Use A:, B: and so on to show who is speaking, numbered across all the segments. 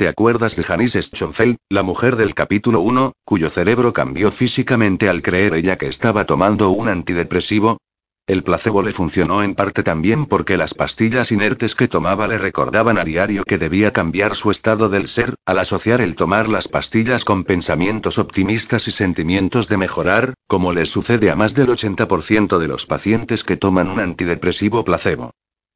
A: ¿Te acuerdas de Janice Schoenfeld, la mujer del capítulo 1, cuyo cerebro cambió físicamente al creer ella que estaba tomando un antidepresivo? El placebo le funcionó en parte también porque las pastillas inertes que tomaba le recordaban a diario que debía cambiar su estado del ser, al asociar el tomar las pastillas con pensamientos optimistas y sentimientos de mejorar, como le sucede a más del 80% de los pacientes que toman un antidepresivo placebo.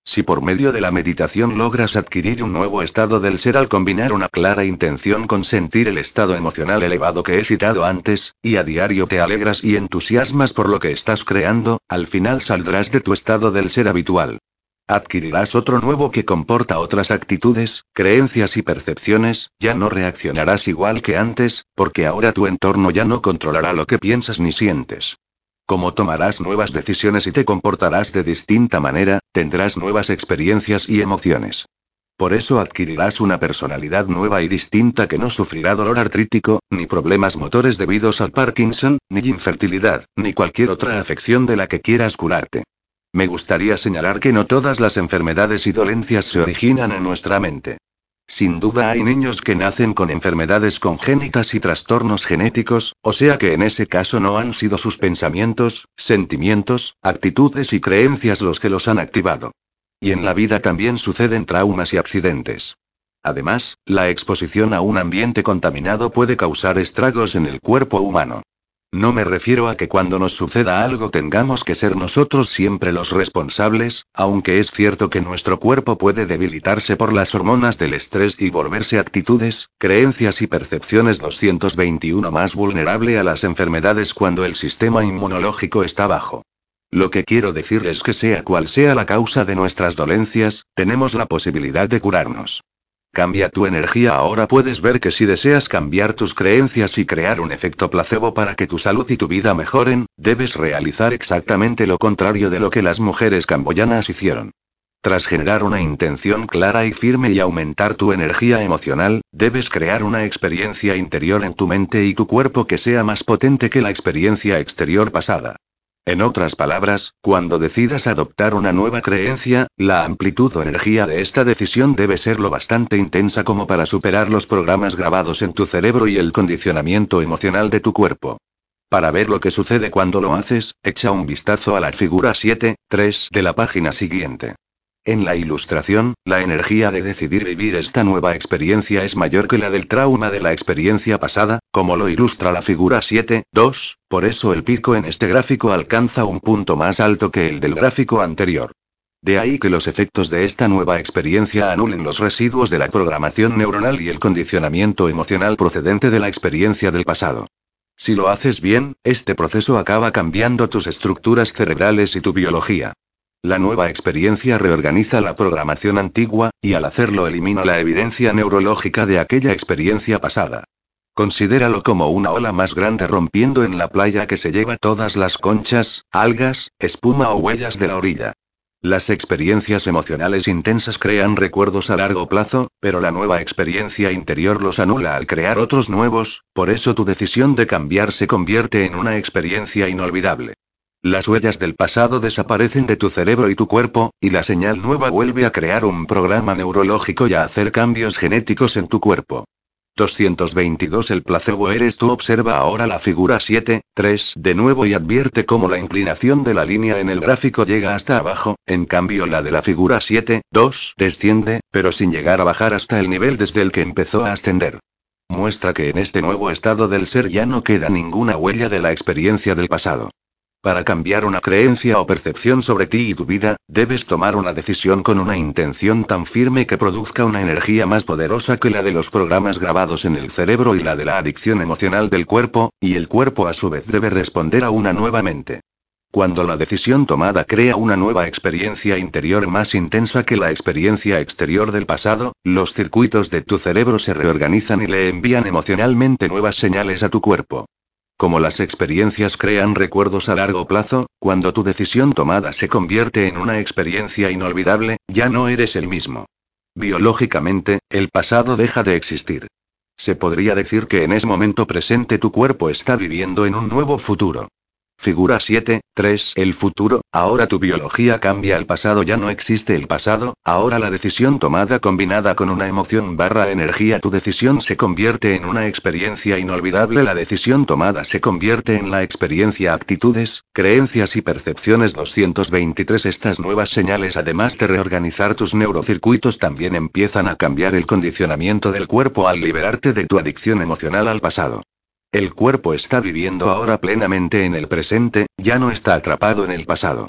A: Si por medio de la meditación logras adquirir un nuevo estado del ser al combinar una clara intención con sentir el estado emocional elevado que he citado antes, y a diario te alegras y entusiasmas por lo que estás creando, al final saldrás de tu estado del ser habitual. Adquirirás otro nuevo que comporta otras actitudes, creencias y percepciones, ya no reaccionarás igual que antes, porque ahora tu entorno ya no controlará lo que piensas ni sientes. Como tomarás nuevas decisiones y te comportarás de distinta manera, tendrás nuevas experiencias y emociones. Por eso adquirirás una personalidad nueva y distinta que no sufrirá dolor artrítico, ni problemas motores debidos al Parkinson, ni infertilidad, ni cualquier otra afección de la que quieras curarte. Me gustaría señalar que no todas las enfermedades y dolencias se originan en nuestra mente. Sin duda hay niños que nacen con enfermedades congénitas y trastornos genéticos, o sea que en ese caso no han sido sus pensamientos, sentimientos, actitudes y creencias los que los han activado. Y en la vida también suceden traumas y accidentes. Además, la exposición a un ambiente contaminado puede causar estragos en el cuerpo humano. No me refiero a que cuando nos suceda algo tengamos que ser nosotros siempre los responsables, aunque es cierto que nuestro cuerpo puede debilitarse por las hormonas del estrés y volverse actitudes, creencias y percepciones 221 más vulnerable a las enfermedades cuando el sistema inmunológico está bajo. Lo que quiero decir es que sea cual sea la causa de nuestras dolencias, tenemos la posibilidad de curarnos. Cambia tu energía ahora puedes ver que si deseas cambiar tus creencias y crear un efecto placebo para que tu salud y tu vida mejoren, debes realizar exactamente lo contrario de lo que las mujeres camboyanas hicieron. Tras generar una intención clara y firme y aumentar tu energía emocional, debes crear una experiencia interior en tu mente y tu cuerpo que sea más potente que la experiencia exterior pasada. En otras palabras, cuando decidas adoptar una nueva creencia, la amplitud o energía de esta decisión debe ser lo bastante intensa como para superar los programas grabados en tu cerebro y el condicionamiento emocional de tu cuerpo. Para ver lo que sucede cuando lo haces, echa un vistazo a la figura 7.3 de la página siguiente. En la ilustración, la energía de decidir vivir esta nueva experiencia es mayor que la del trauma de la experiencia pasada, como lo ilustra la figura 7.2, por eso el pico en este gráfico alcanza un punto más alto que el del gráfico anterior. De ahí que los efectos de esta nueva experiencia anulen los residuos de la programación neuronal y el condicionamiento emocional procedente de la experiencia del pasado. Si lo haces bien, este proceso acaba cambiando tus estructuras cerebrales y tu biología. La nueva experiencia reorganiza la programación antigua, y al hacerlo elimina la evidencia neurológica de aquella experiencia pasada. Considéralo como una ola más grande rompiendo en la playa que se lleva todas las conchas, algas, espuma o huellas de la orilla. Las experiencias emocionales intensas crean recuerdos a largo plazo, pero la nueva experiencia interior los anula al crear otros nuevos, por eso tu decisión de cambiar se convierte en una experiencia inolvidable. Las huellas del pasado desaparecen de tu cerebro y tu cuerpo, y la señal nueva vuelve a crear un programa neurológico y a hacer cambios genéticos en tu cuerpo. 222 El placebo eres tú. Observa ahora la figura 7, 3 de nuevo y advierte cómo la inclinación de la línea en el gráfico llega hasta abajo, en cambio la de la figura 7, 2 desciende, pero sin llegar a bajar hasta el nivel desde el que empezó a ascender. Muestra que en este nuevo estado del ser ya no queda ninguna huella de la experiencia del pasado. Para cambiar una creencia o percepción sobre ti y tu vida, debes tomar una decisión con una intención tan firme que produzca una energía más poderosa que la de los programas grabados en el cerebro y la de la adicción emocional del cuerpo, y el cuerpo a su vez debe responder a una nueva mente. Cuando la decisión tomada crea una nueva experiencia interior más intensa que la experiencia exterior del pasado, los circuitos de tu cerebro se reorganizan y le envían emocionalmente nuevas señales a tu cuerpo. Como las experiencias crean recuerdos a largo plazo, cuando tu decisión tomada se convierte en una experiencia inolvidable, ya no eres el mismo. Biológicamente, el pasado deja de existir. Se podría decir que en ese momento presente tu cuerpo está viviendo en un nuevo futuro. Figura 7, 3. El futuro, ahora tu biología cambia al pasado, ya no existe el pasado, ahora la decisión tomada combinada con una emoción barra energía, tu decisión se convierte en una experiencia inolvidable, la decisión tomada se convierte en la experiencia actitudes, creencias y percepciones 223. Estas nuevas señales además de reorganizar tus neurocircuitos también empiezan a cambiar el condicionamiento del cuerpo al liberarte de tu adicción emocional al pasado. El cuerpo está viviendo ahora plenamente en el presente, ya no está atrapado en el pasado.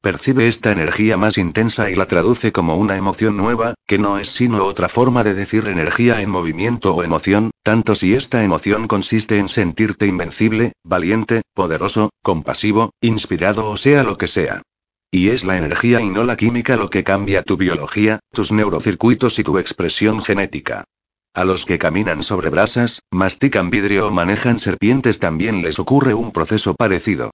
A: Percibe esta energía más intensa y la traduce como una emoción nueva, que no es sino otra forma de decir energía en movimiento o emoción, tanto si esta emoción consiste en sentirte invencible, valiente, poderoso, compasivo, inspirado o sea lo que sea. Y es la energía y no la química lo que cambia tu biología, tus neurocircuitos y tu expresión genética. A los que caminan sobre brasas, mastican vidrio o manejan serpientes también les ocurre un proceso parecido.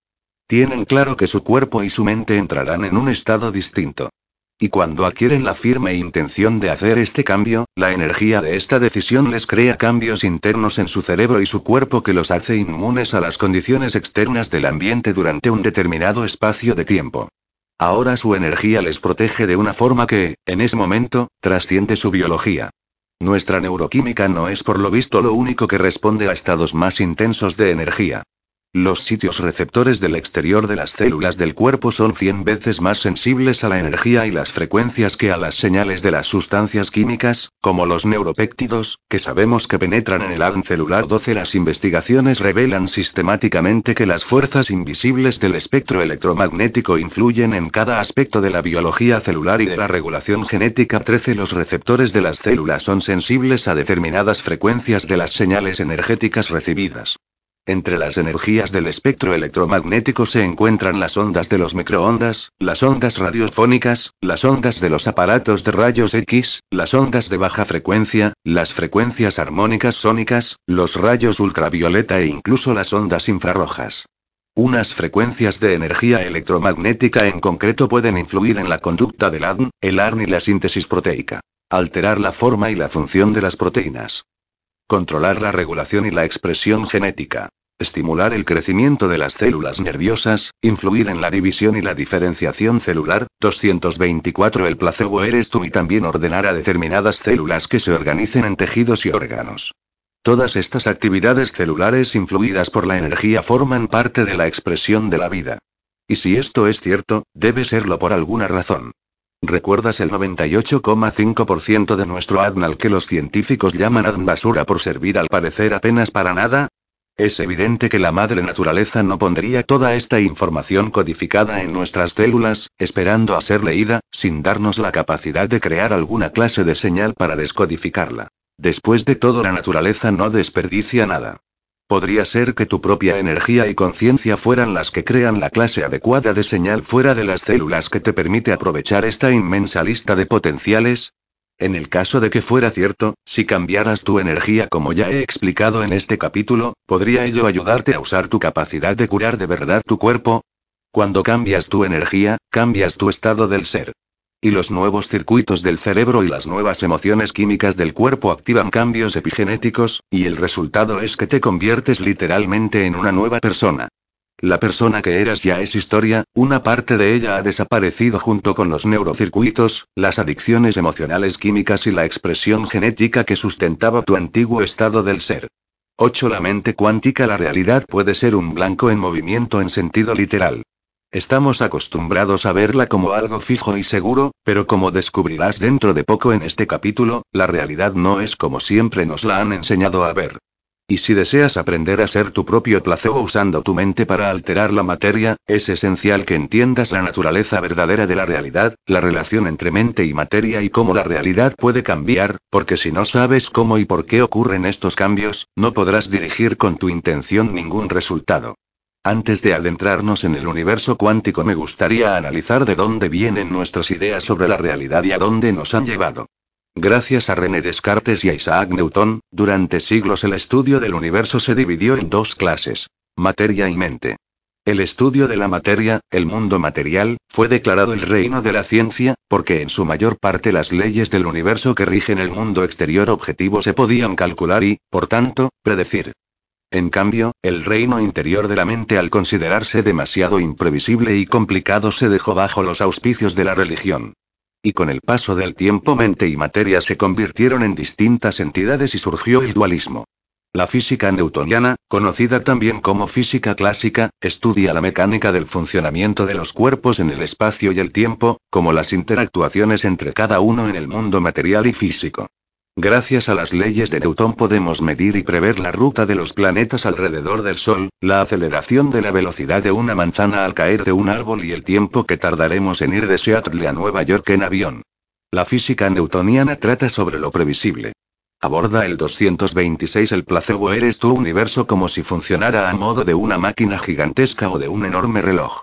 A: Tienen claro que su cuerpo y su mente entrarán en un estado distinto. Y cuando adquieren la firme intención de hacer este cambio, la energía de esta decisión les crea cambios internos en su cerebro y su cuerpo que los hace inmunes a las condiciones externas del ambiente durante un determinado espacio de tiempo. Ahora su energía les protege de una forma que, en ese momento, trasciende su biología. Nuestra neuroquímica no es por lo visto lo único que responde a estados más intensos de energía. Los sitios receptores del exterior de las células del cuerpo son 100 veces más sensibles a la energía y las frecuencias que a las señales de las sustancias químicas, como los neuropéptidos, que sabemos que penetran en el ADN celular 12. Las investigaciones revelan sistemáticamente que las fuerzas invisibles del espectro electromagnético influyen en cada aspecto de la biología celular y de la regulación genética 13. Los receptores de las células son sensibles a determinadas frecuencias de las señales energéticas recibidas. Entre las energías del espectro electromagnético se encuentran las ondas de los microondas, las ondas radiofónicas, las ondas de los aparatos de rayos X, las ondas de baja frecuencia, las frecuencias armónicas sónicas, los rayos ultravioleta e incluso las ondas infrarrojas. Unas frecuencias de energía electromagnética en concreto pueden influir en la conducta del ADN, el ARN y la síntesis proteica. Alterar la forma y la función de las proteínas. Controlar la regulación y la expresión genética. Estimular el crecimiento de las células nerviosas, influir en la división y la diferenciación celular. 224 El placebo eres tú y también ordenar a determinadas células que se organicen en tejidos y órganos. Todas estas actividades celulares influidas por la energía forman parte de la expresión de la vida. Y si esto es cierto, debe serlo por alguna razón. ¿Recuerdas el 98,5% de nuestro ADN al que los científicos llaman ADN basura por servir al parecer apenas para nada? Es evidente que la madre naturaleza no pondría toda esta información codificada en nuestras células, esperando a ser leída, sin darnos la capacidad de crear alguna clase de señal para descodificarla. Después de todo, la naturaleza no desperdicia nada. Podría ser que tu propia energía y conciencia fueran las que crean la clase adecuada de señal fuera de las células que te permite aprovechar esta inmensa lista de potenciales. En el caso de que fuera cierto, si cambiaras tu energía como ya he explicado en este capítulo, ¿podría ello ayudarte a usar tu capacidad de curar de verdad tu cuerpo? Cuando cambias tu energía, cambias tu estado del ser. Y los nuevos circuitos del cerebro y las nuevas emociones químicas del cuerpo activan cambios epigenéticos, y el resultado es que te conviertes literalmente en una nueva persona. La persona que eras ya es historia, una parte de ella ha desaparecido junto con los neurocircuitos, las adicciones emocionales químicas y la expresión genética que sustentaba tu antiguo estado del ser. 8. La mente cuántica La realidad puede ser un blanco en movimiento en sentido literal. Estamos acostumbrados a verla como algo fijo y seguro, pero como descubrirás dentro de poco en este capítulo, la realidad no es como siempre nos la han enseñado a ver. Y si deseas aprender a ser tu propio placebo usando tu mente para alterar la materia, es esencial que entiendas la naturaleza verdadera de la realidad, la relación entre mente y materia y cómo la realidad puede cambiar, porque si no sabes cómo y por qué ocurren estos cambios, no podrás dirigir con tu intención ningún resultado. Antes de adentrarnos en el universo cuántico me gustaría analizar de dónde vienen nuestras ideas sobre la realidad y a dónde nos han llevado. Gracias a René Descartes y a Isaac Newton, durante siglos el estudio del universo se dividió en dos clases, materia y mente. El estudio de la materia, el mundo material, fue declarado el reino de la ciencia, porque en su mayor parte las leyes del universo que rigen el mundo exterior objetivo se podían calcular y, por tanto, predecir. En cambio, el reino interior de la mente al considerarse demasiado imprevisible y complicado se dejó bajo los auspicios de la religión. Y con el paso del tiempo mente y materia se convirtieron en distintas entidades y surgió el dualismo. La física newtoniana, conocida también como física clásica, estudia la mecánica del funcionamiento de los cuerpos en el espacio y el tiempo, como las interactuaciones entre cada uno en el mundo material y físico. Gracias a las leyes de Newton podemos medir y prever la ruta de los planetas alrededor del Sol, la aceleración de la velocidad de una manzana al caer de un árbol y el tiempo que tardaremos en ir de Seattle a Nueva York en avión. La física newtoniana trata sobre lo previsible. Aborda el 226 El placebo eres tu universo como si funcionara a modo de una máquina gigantesca o de un enorme reloj.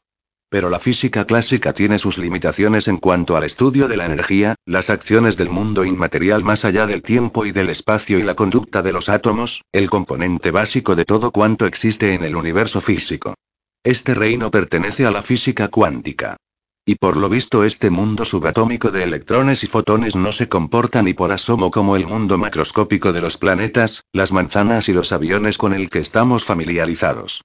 A: Pero la física clásica tiene sus limitaciones en cuanto al estudio de la energía, las acciones del mundo inmaterial más allá del tiempo y del espacio y la conducta de los átomos, el componente básico de todo cuanto existe en el universo físico. Este reino pertenece a la física cuántica. Y por lo visto este mundo subatómico de electrones y fotones no se comporta ni por asomo como el mundo macroscópico de los planetas, las manzanas y los aviones con el que estamos familiarizados.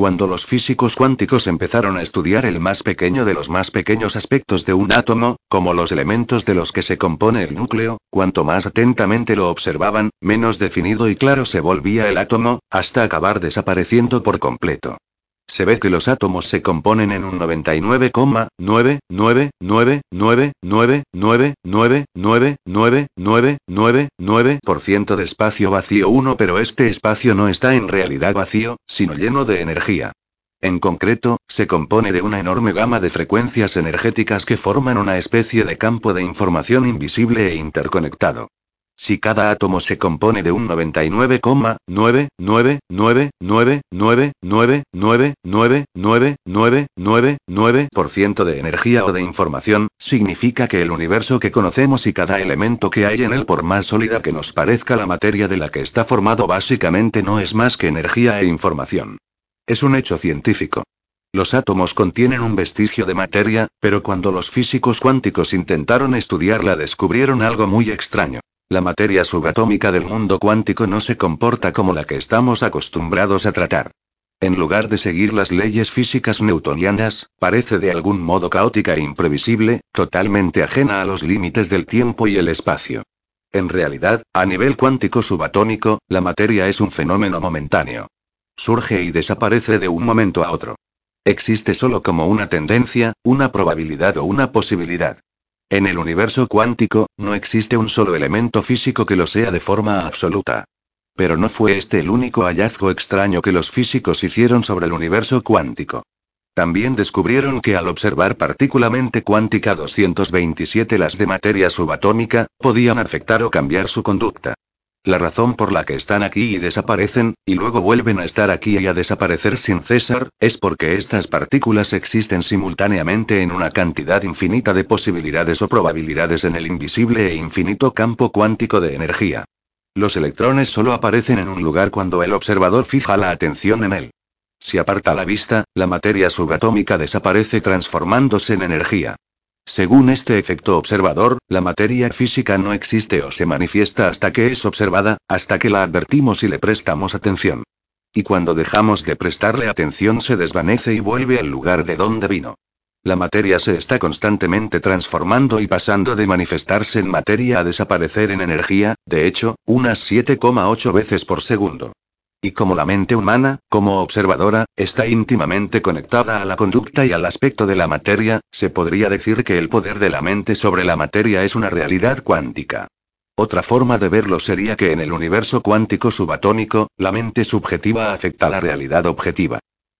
A: Cuando los físicos cuánticos empezaron a estudiar el más pequeño de los más pequeños aspectos de un átomo, como los elementos de los que se compone el núcleo, cuanto más atentamente lo observaban, menos definido y claro se volvía el átomo, hasta acabar desapareciendo por completo. Se ve que los átomos se componen en un 99,9999999999999999% de espacio vacío 1, pero este espacio no está en realidad vacío, sino lleno de energía. En concreto, se compone de una enorme gama de frecuencias energéticas que forman una especie de campo de información invisible e interconectado. Si cada átomo se compone de un 99,99999999999999% de energía o de información, significa que el universo que conocemos y cada elemento que hay en él por más sólida que nos parezca la materia de la que está formado básicamente no es más que energía e información. Es un hecho científico. Los átomos contienen un vestigio de materia, pero cuando los físicos cuánticos intentaron estudiarla descubrieron algo muy extraño. La materia subatómica del mundo cuántico no se comporta como la que estamos acostumbrados a tratar. En lugar de seguir las leyes físicas newtonianas, parece de algún modo caótica e imprevisible, totalmente ajena a los límites del tiempo y el espacio. En realidad, a nivel cuántico subatómico, la materia es un fenómeno momentáneo. Surge y desaparece de un momento a otro. Existe solo como una tendencia, una probabilidad o una posibilidad. En el universo cuántico, no existe un solo elemento físico que lo sea de forma absoluta. Pero no fue este el único hallazgo extraño que los físicos hicieron sobre el universo cuántico. También descubrieron que al observar partículamente cuántica 227 las de materia subatómica, podían afectar o cambiar su conducta. La razón por la que están aquí y desaparecen, y luego vuelven a estar aquí y a desaparecer sin cesar, es porque estas partículas existen simultáneamente en una cantidad infinita de posibilidades o probabilidades en el invisible e infinito campo cuántico de energía. Los electrones solo aparecen en un lugar cuando el observador fija la atención en él. Si aparta la vista, la materia subatómica desaparece transformándose en energía. Según este efecto observador, la materia física no existe o se manifiesta hasta que es observada, hasta que la advertimos y le prestamos atención. Y cuando dejamos de prestarle atención se desvanece y vuelve al lugar de donde vino. La materia se está constantemente transformando y pasando de manifestarse en materia a desaparecer en energía, de hecho, unas 7,8 veces por segundo. Y como la mente humana, como observadora, está íntimamente conectada a la conducta y al aspecto de la materia, se podría decir que el poder de la mente sobre la materia es una realidad cuántica. Otra forma de verlo sería que en el universo cuántico subatómico, la mente subjetiva afecta a la realidad objetiva.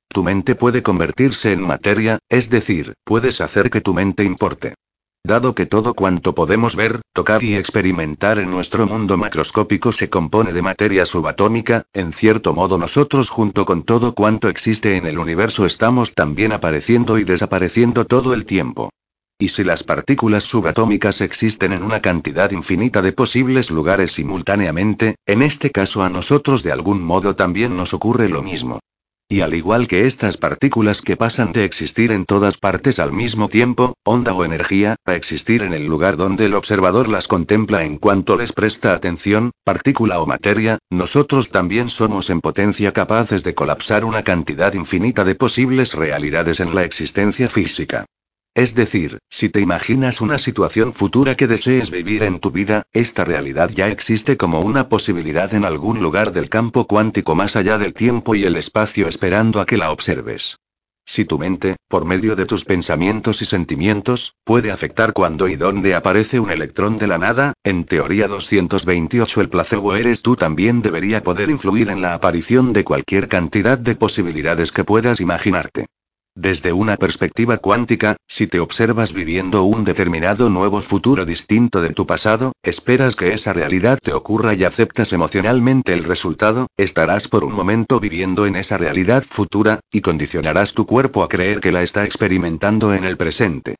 A: Tu mente puede convertirse en materia, es decir, puedes hacer que tu mente importe. Dado que todo cuanto podemos ver, tocar y experimentar en nuestro mundo macroscópico se compone de materia subatómica, en cierto modo nosotros junto con todo cuanto existe en el universo estamos también apareciendo y desapareciendo todo el tiempo. Y si las partículas subatómicas existen en una cantidad infinita de posibles lugares simultáneamente, en este caso a nosotros de algún modo también nos ocurre lo mismo. Y al igual que estas partículas que pasan de existir en todas partes al mismo tiempo, onda o energía, a existir en el lugar donde el observador las contempla en cuanto les presta atención, partícula o materia, nosotros también somos en potencia capaces de colapsar una cantidad infinita de posibles realidades en la existencia física. Es decir, si te imaginas una situación futura que desees vivir en tu vida, esta realidad ya existe como una posibilidad en algún lugar del campo cuántico más allá del tiempo y el espacio esperando a que la observes. Si tu mente, por medio de tus pensamientos y sentimientos, puede afectar cuando y dónde aparece un electrón de la nada, en teoría 228 el placebo eres tú también debería poder influir en la aparición de cualquier cantidad de posibilidades que puedas imaginarte. Desde una perspectiva cuántica, si te observas viviendo un determinado nuevo futuro distinto de tu pasado, esperas que esa realidad te ocurra y aceptas emocionalmente el resultado, estarás por un momento viviendo en esa realidad futura, y condicionarás tu cuerpo a creer que la está experimentando en el presente.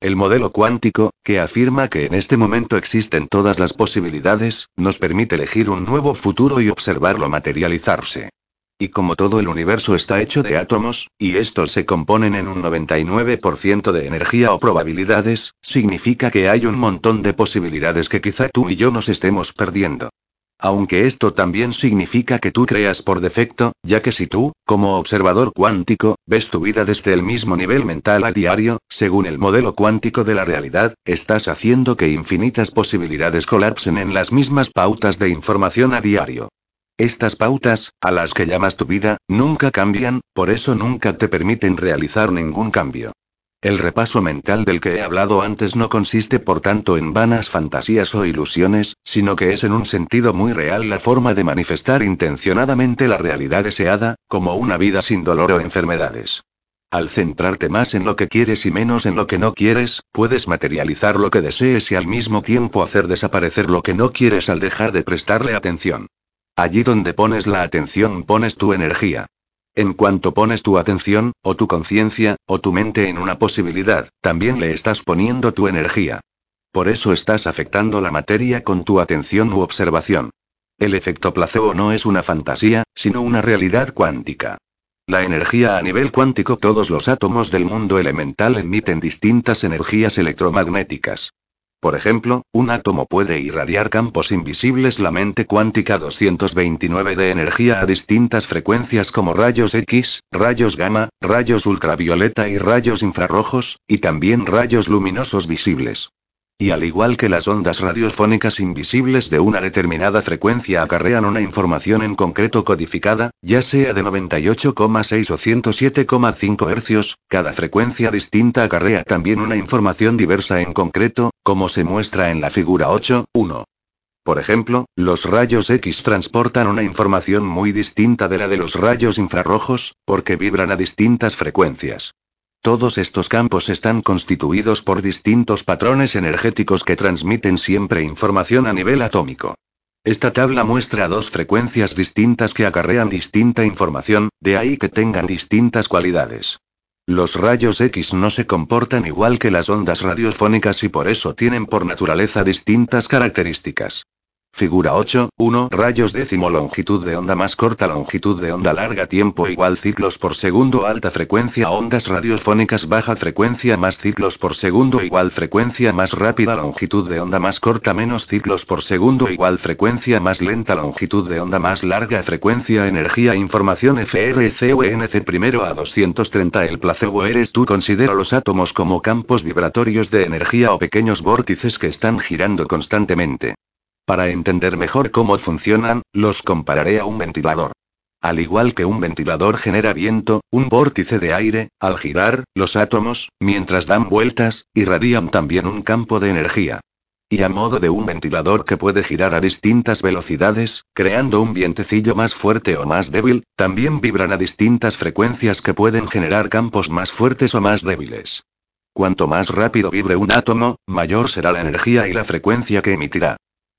A: El modelo cuántico, que afirma que en este momento existen todas las posibilidades, nos permite elegir un nuevo futuro y observarlo materializarse. Y como todo el universo está hecho de átomos, y estos se componen en un 99% de energía o probabilidades, significa que hay un montón de posibilidades que quizá tú y yo nos estemos perdiendo. Aunque esto también significa que tú creas por defecto, ya que si tú, como observador cuántico, ves tu vida desde el mismo nivel mental a diario, según el modelo cuántico de la realidad, estás haciendo que infinitas posibilidades colapsen en las mismas pautas de información a diario. Estas pautas, a las que llamas tu vida, nunca cambian, por eso nunca te permiten realizar ningún cambio. El repaso mental del que he hablado antes no consiste por tanto en vanas fantasías o ilusiones, sino que es en un sentido muy real la forma de manifestar intencionadamente la realidad deseada, como una vida sin dolor o enfermedades. Al centrarte más en lo que quieres y menos en lo que no quieres, puedes materializar lo que desees y al mismo tiempo hacer desaparecer lo que no quieres al dejar de prestarle atención. Allí donde pones la atención pones tu energía. En cuanto pones tu atención, o tu conciencia, o tu mente en una posibilidad, también le estás poniendo tu energía. Por eso estás afectando la materia con tu atención u observación. El efecto placebo no es una fantasía, sino una realidad cuántica. La energía a nivel cuántico, todos los átomos del mundo elemental emiten distintas energías electromagnéticas. Por ejemplo, un átomo puede irradiar campos invisibles la mente cuántica 229 de energía a distintas frecuencias como rayos X, rayos gamma, rayos ultravioleta y rayos infrarrojos, y también rayos luminosos visibles. Y al igual que las ondas radiofónicas invisibles de una determinada frecuencia acarrean una información en concreto codificada, ya sea de 98,6 o 107,5 Hz, cada frecuencia distinta acarrea también una información diversa en concreto, como se muestra en la figura 8.1. Por ejemplo, los rayos X transportan una información muy distinta de la de los rayos infrarrojos, porque vibran a distintas frecuencias. Todos estos campos están constituidos por distintos patrones energéticos que transmiten siempre información a nivel atómico. Esta tabla muestra dos frecuencias distintas que acarrean distinta información, de ahí que tengan distintas cualidades. Los rayos X no se comportan igual que las ondas radiofónicas y por eso tienen por naturaleza distintas características. Figura 8, 1 rayos décimo longitud de onda más corta longitud de onda larga tiempo igual ciclos por segundo alta frecuencia ondas radiofónicas baja frecuencia más ciclos por segundo igual frecuencia más rápida longitud de onda más corta menos ciclos por segundo igual frecuencia más lenta longitud de onda más larga frecuencia energía información FRCONC primero a 230 el placebo eres tú considera los átomos como campos vibratorios de energía o pequeños vórtices que están girando constantemente. Para entender mejor cómo funcionan, los compararé a un ventilador. Al igual que un ventilador genera viento, un vórtice de aire, al girar, los átomos, mientras dan vueltas, irradian también un campo de energía. Y a modo de un ventilador que puede girar a distintas velocidades, creando un vientecillo más fuerte o más débil, también vibran a distintas frecuencias que pueden generar campos más fuertes o más débiles. Cuanto más rápido vibre un átomo, mayor será la energía y la frecuencia que emitirá.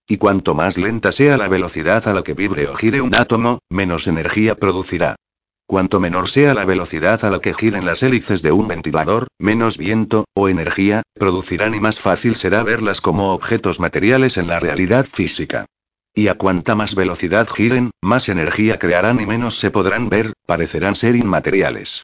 A: Y cuanto más lenta sea la velocidad a la que vibre o gire un átomo, menos energía producirá. Cuanto menor sea la velocidad a la que giren las hélices de un ventilador, menos viento, o energía, producirán y más fácil será verlas como objetos materiales en la realidad física. Y a cuanta más velocidad giren, más energía crearán y menos se podrán ver, parecerán ser inmateriales.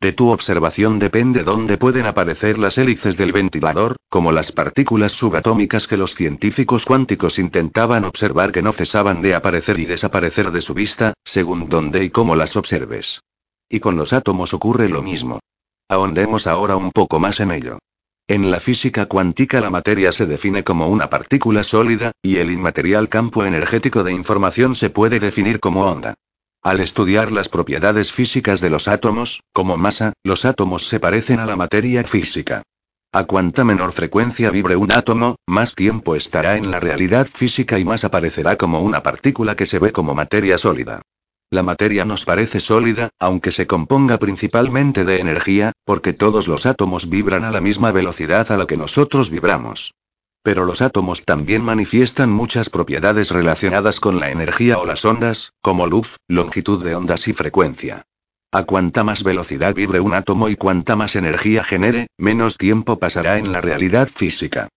A: De tu observación depende dónde pueden aparecer las hélices del ventilador, como las partículas subatómicas que los científicos cuánticos intentaban observar que no cesaban de aparecer y desaparecer de su vista, según dónde y cómo las observes. Y con los átomos ocurre lo mismo. Ahondemos ahora un poco más en ello. En la física cuántica la materia se define como una partícula sólida, y el inmaterial campo energético de información se puede definir como onda. Al estudiar las propiedades físicas de los átomos, como masa, los átomos se parecen a la materia física. A cuanta menor frecuencia vibre un átomo, más tiempo estará en la realidad física y más aparecerá como una partícula que se ve como materia sólida. La materia nos parece sólida, aunque se componga principalmente de energía, porque todos los átomos vibran a la misma velocidad a la que nosotros vibramos. Pero los átomos también manifiestan muchas propiedades relacionadas con la energía o las ondas, como luz, longitud de ondas y frecuencia. A cuanta más velocidad vibre un átomo y cuanta más energía genere, menos tiempo pasará en la realidad física.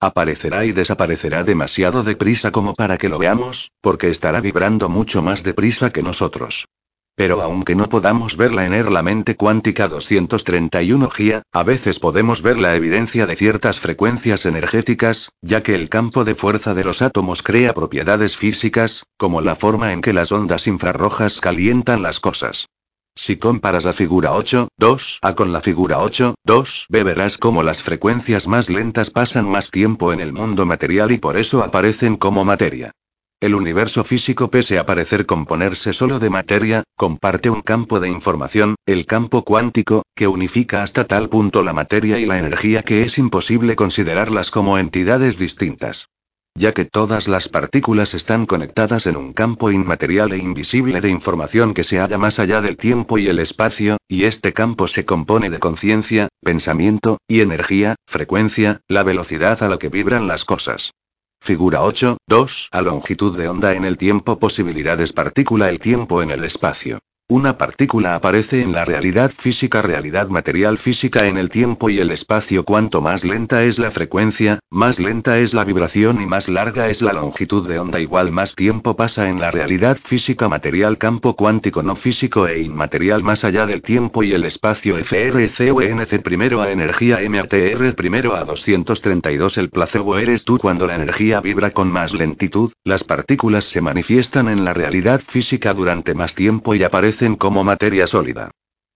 A: Aparecerá y desaparecerá demasiado deprisa como para que lo veamos, porque estará vibrando mucho más deprisa que nosotros. Pero aunque no podamos verla en la mente cuántica 231 GIA, a veces podemos ver la evidencia de ciertas frecuencias energéticas, ya que el campo de fuerza de los átomos crea propiedades físicas, como la forma en que las ondas infrarrojas calientan las cosas. Si comparas la figura 8.2 A con la figura 8.2B verás cómo las frecuencias más lentas pasan más tiempo en el mundo material y por eso aparecen como materia. El universo físico pese a parecer componerse solo de materia, comparte un campo de información, el campo cuántico, que unifica hasta tal punto la materia y la energía que es imposible considerarlas como entidades distintas ya que todas las partículas están conectadas en un campo inmaterial e invisible de información que se halla más allá del tiempo y el espacio, y este campo se compone de conciencia, pensamiento, y energía, frecuencia, la velocidad a la que vibran las cosas. Figura 8, 2. A longitud de onda en el tiempo posibilidades partícula el tiempo en el espacio. Una partícula aparece en la realidad física, realidad material física en el tiempo y el espacio. Cuanto más lenta es la frecuencia, más lenta es la vibración y más larga es la longitud de onda. Igual más tiempo pasa en la realidad física material campo cuántico no físico e inmaterial más allá del tiempo y el espacio. FRCUNC primero a energía MATR primero a 232 El placebo eres tú cuando la energía vibra con más lentitud, las partículas se manifiestan en la realidad física durante más tiempo y aparecen como materia sólida.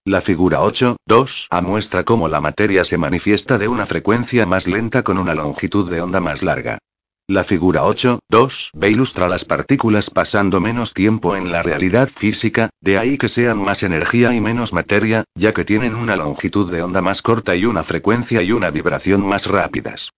A: La figura 8, 2 A muestra cómo la materia se manifiesta de una frecuencia más lenta con una longitud de onda más larga. La figura 8, 2 B ilustra las partículas pasando menos tiempo en la realidad física, de ahí que sean más energía y menos materia, ya que tienen una longitud de onda más corta y una frecuencia y una vibración más rápidas.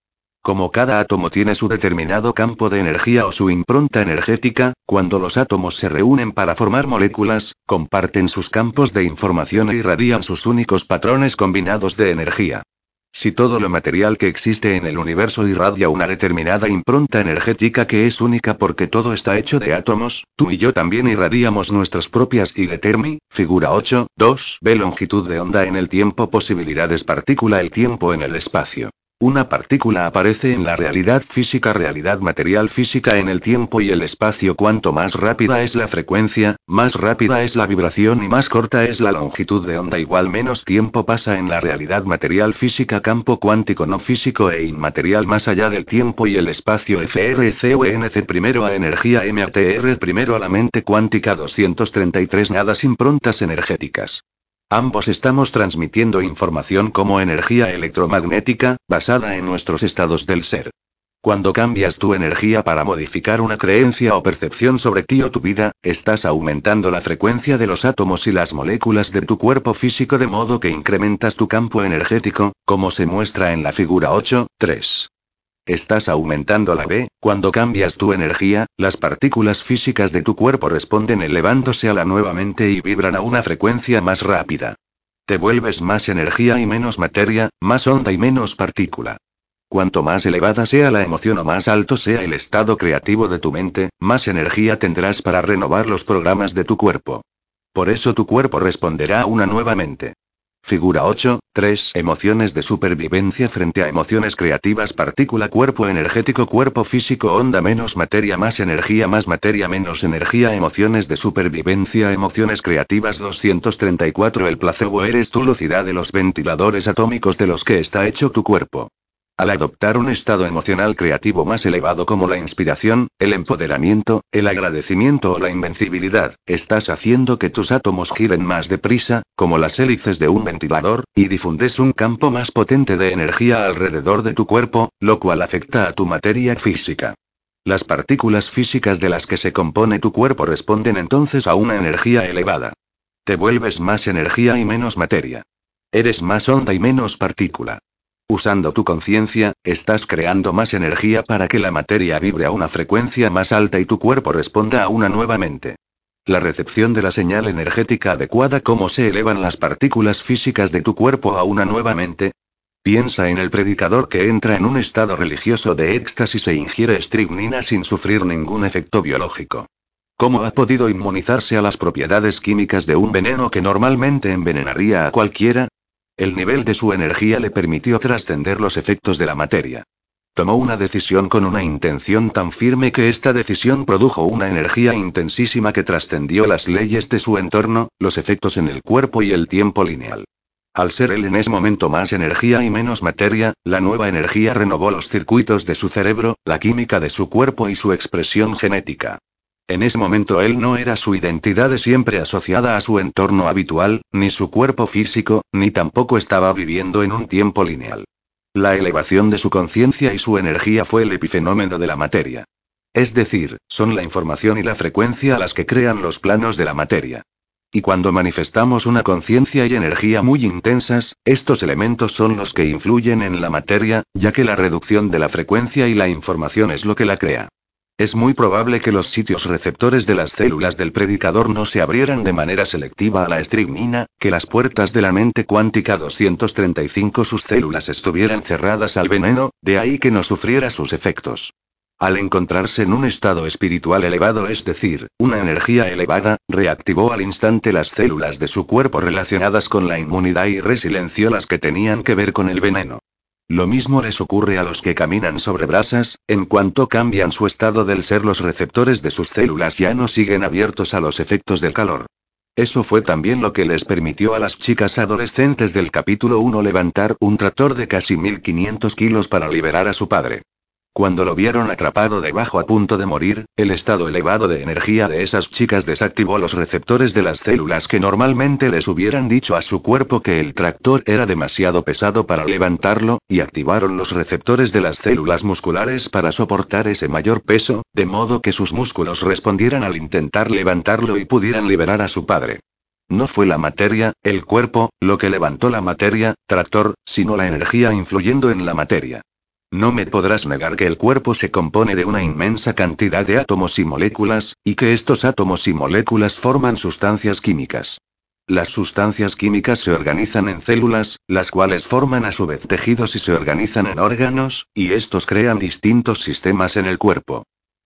A: Como cada átomo tiene su determinado campo de energía o su impronta energética, cuando los átomos se reúnen para formar moléculas, comparten sus campos de información e irradian sus únicos patrones combinados de energía. Si todo lo material que existe en el universo irradia una determinada impronta energética que es única porque todo está hecho de átomos, tú y yo también irradiamos nuestras propias y de Termi, figura 8, 2, B longitud de onda en el tiempo posibilidades partícula el tiempo en el espacio. Una partícula aparece en la realidad física, realidad material física en el tiempo y el espacio. Cuanto más rápida es la frecuencia, más rápida es la vibración y más corta es la longitud de onda. Igual menos tiempo pasa en la realidad material física, campo cuántico no físico e inmaterial más allá del tiempo y el espacio. FRCUNC primero a energía MATR primero a la mente cuántica 233 nada sin prontas energéticas. Ambos estamos transmitiendo información como energía electromagnética, basada en nuestros estados del ser. Cuando cambias tu energía para modificar una creencia o percepción sobre ti o tu vida, estás aumentando la frecuencia de los átomos y las moléculas de tu cuerpo físico de modo que incrementas tu campo energético, como se muestra en la figura 8.3. Estás aumentando la B, cuando cambias tu energía, las partículas físicas de tu cuerpo responden elevándose a la nuevamente y vibran a una frecuencia más rápida. Te vuelves más energía y menos materia, más onda y menos partícula. Cuanto más elevada sea la emoción o más alto sea el estado creativo de tu mente, más energía tendrás para renovar los programas de tu cuerpo. Por eso tu cuerpo responderá a una nueva mente. Figura 8, 3. Emociones de supervivencia frente a emociones creativas partícula cuerpo energético cuerpo físico onda menos materia más energía más materia menos energía emociones de supervivencia emociones creativas 234 El placebo eres tu velocidad de los ventiladores atómicos de los que está hecho tu cuerpo. Al adoptar un estado emocional creativo más elevado como la inspiración, el empoderamiento, el agradecimiento o la invencibilidad, estás haciendo que tus átomos giren más deprisa, como las hélices de un ventilador, y difundes un campo más potente de energía alrededor de tu cuerpo, lo cual afecta a tu materia física. Las partículas físicas de las que se compone tu cuerpo responden entonces a una energía elevada. Te vuelves más energía y menos materia. Eres más onda y menos partícula. Usando tu conciencia, estás creando más energía para que la materia vibre a una frecuencia más alta y tu cuerpo responda a una nuevamente. La recepción de la señal energética adecuada, cómo se elevan las partículas físicas de tu cuerpo a una nuevamente. Piensa en el predicador que entra en un estado religioso de éxtasis e ingiere estricnina sin sufrir ningún efecto biológico. ¿Cómo ha podido inmunizarse a las propiedades químicas de un veneno que normalmente envenenaría a cualquiera? El nivel de su energía le permitió trascender los efectos de la materia. Tomó una decisión con una intención tan firme que esta decisión produjo una energía intensísima que trascendió las leyes de su entorno, los efectos en el cuerpo y el tiempo lineal. Al ser él en ese momento más energía y menos materia, la nueva energía renovó los circuitos de su cerebro, la química de su cuerpo y su expresión genética. En ese momento él no era su identidad de siempre asociada a su entorno habitual, ni su cuerpo físico, ni tampoco estaba viviendo en un tiempo lineal. La elevación de su conciencia y su energía fue el epifenómeno de la materia. Es decir, son la información y la frecuencia las que crean los planos de la materia. Y cuando manifestamos una conciencia y energía muy intensas, estos elementos son los que influyen en la materia, ya que la reducción de la frecuencia y la información es lo que la crea. Es muy probable que los sitios receptores de las células del predicador no se abrieran de manera selectiva a la estricnina, que las puertas de la mente cuántica 235 sus células estuvieran cerradas al veneno, de ahí que no sufriera sus efectos. Al encontrarse en un estado espiritual elevado, es decir, una energía elevada, reactivó al instante las células de su cuerpo relacionadas con la inmunidad y resilenció las que tenían que ver con el veneno. Lo mismo les ocurre a los que caminan sobre brasas, en cuanto cambian su estado del ser los receptores de sus células ya no siguen abiertos a los efectos del calor. Eso fue también lo que les permitió a las chicas adolescentes del capítulo 1 levantar un tractor de casi 1500 kilos para liberar a su padre. Cuando lo vieron atrapado debajo a punto de morir, el estado elevado de energía de esas chicas desactivó los receptores de las células que normalmente les hubieran dicho a su cuerpo que el tractor era demasiado pesado para levantarlo, y activaron los receptores de las células musculares para soportar ese mayor peso, de modo que sus músculos respondieran al intentar levantarlo y pudieran liberar a su padre. No fue la materia, el cuerpo, lo que levantó la materia, tractor, sino la energía influyendo en la materia. No me podrás negar que el cuerpo se compone de una inmensa cantidad de átomos y moléculas, y que estos átomos y moléculas forman sustancias químicas. Las sustancias químicas se organizan en células, las cuales forman a su vez tejidos y se organizan en órganos, y estos crean distintos sistemas en el cuerpo.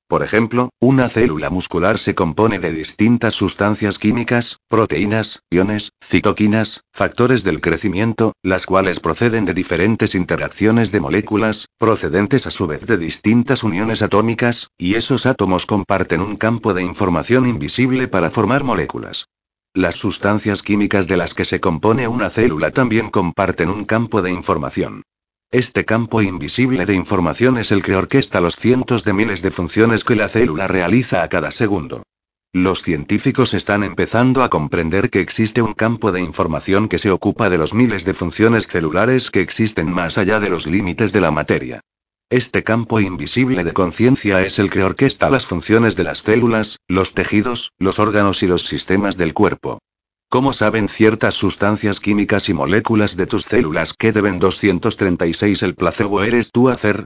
A: Por ejemplo, una célula muscular se compone de distintas sustancias químicas, proteínas, iones, citoquinas, factores del crecimiento, las cuales proceden de diferentes interacciones de moléculas, procedentes a su vez de distintas uniones atómicas, y esos átomos comparten un campo de información invisible para formar moléculas. Las sustancias químicas de las que se compone una célula también comparten un campo de información. Este campo invisible de información es el que orquesta los cientos de miles de funciones que la célula realiza a cada segundo. Los científicos están empezando a comprender que existe un campo de información que se ocupa de los miles de funciones celulares que existen más allá de los límites de la materia. Este campo invisible de conciencia es el que orquesta las funciones de las células, los tejidos, los órganos y los sistemas del cuerpo. ¿Cómo saben ciertas sustancias químicas y moléculas de tus células que deben 236 el placebo eres tú hacer?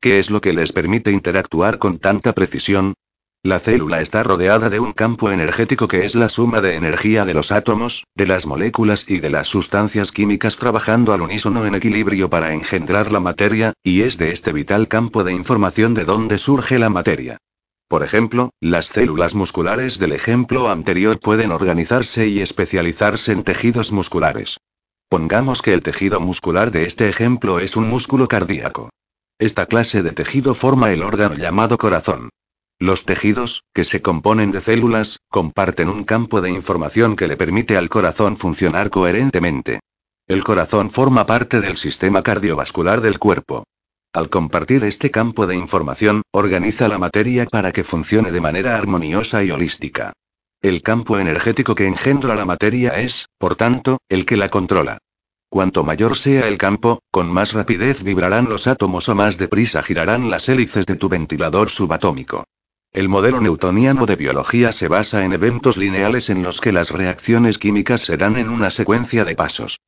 A: ¿Qué es lo que les permite interactuar con tanta precisión? La célula está rodeada de un campo energético que es la suma de energía de los átomos, de las moléculas y de las sustancias químicas trabajando al unísono en equilibrio para engendrar la materia, y es de este vital campo de información de donde surge la materia. Por ejemplo, las células musculares del ejemplo anterior pueden organizarse y especializarse en tejidos musculares. Pongamos que el tejido muscular de este ejemplo es un músculo cardíaco. Esta clase de tejido forma el órgano llamado corazón. Los tejidos, que se componen de células, comparten un campo de información que le permite al corazón funcionar coherentemente. El corazón forma parte del sistema cardiovascular del cuerpo. Al compartir este campo de información, organiza la materia para que funcione de manera armoniosa y holística. El campo energético que engendra la materia es, por tanto, el que la controla. Cuanto mayor sea el campo, con más rapidez vibrarán los átomos o más deprisa girarán las hélices de tu ventilador subatómico. El modelo newtoniano de biología se basa en eventos lineales en los que las reacciones químicas se dan en una secuencia de pasos.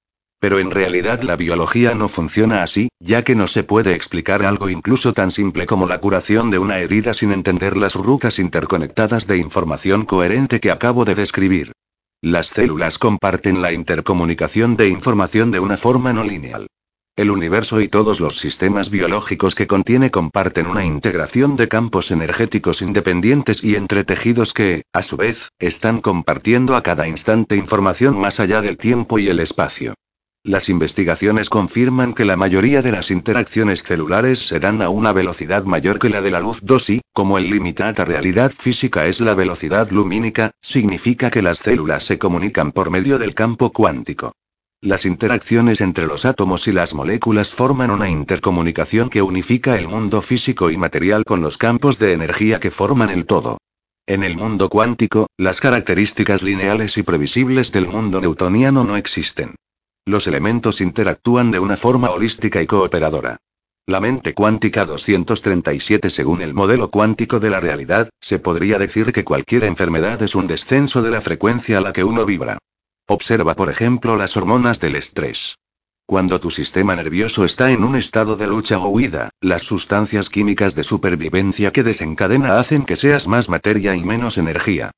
A: Pero en realidad la biología no funciona así, ya que no se puede explicar algo incluso tan simple como la curación de una herida sin entender las rucas interconectadas de información coherente que acabo de describir. Las células comparten la intercomunicación de información de una forma no lineal. El universo y todos los sistemas biológicos que contiene comparten una integración de campos energéticos independientes y entre tejidos que, a su vez, están compartiendo a cada instante información más allá del tiempo y el espacio. Las investigaciones confirman que la mayoría de las interacciones celulares se dan a una velocidad mayor que la de la luz 2 y, como el limitada realidad física es la velocidad lumínica, significa que las células se comunican por medio del campo cuántico. Las interacciones entre los átomos y las moléculas forman una intercomunicación que unifica el mundo físico y material con los campos de energía que forman el todo. En el mundo cuántico, las características lineales y previsibles del mundo newtoniano no existen. Los elementos interactúan de una forma holística y cooperadora. La mente cuántica 237 Según el modelo cuántico de la realidad, se podría decir que cualquier enfermedad es un descenso de la frecuencia a la que uno vibra. Observa por ejemplo las hormonas del estrés. Cuando tu sistema nervioso está en un estado de lucha o huida, las sustancias químicas de supervivencia que desencadena hacen que seas más materia y menos energía.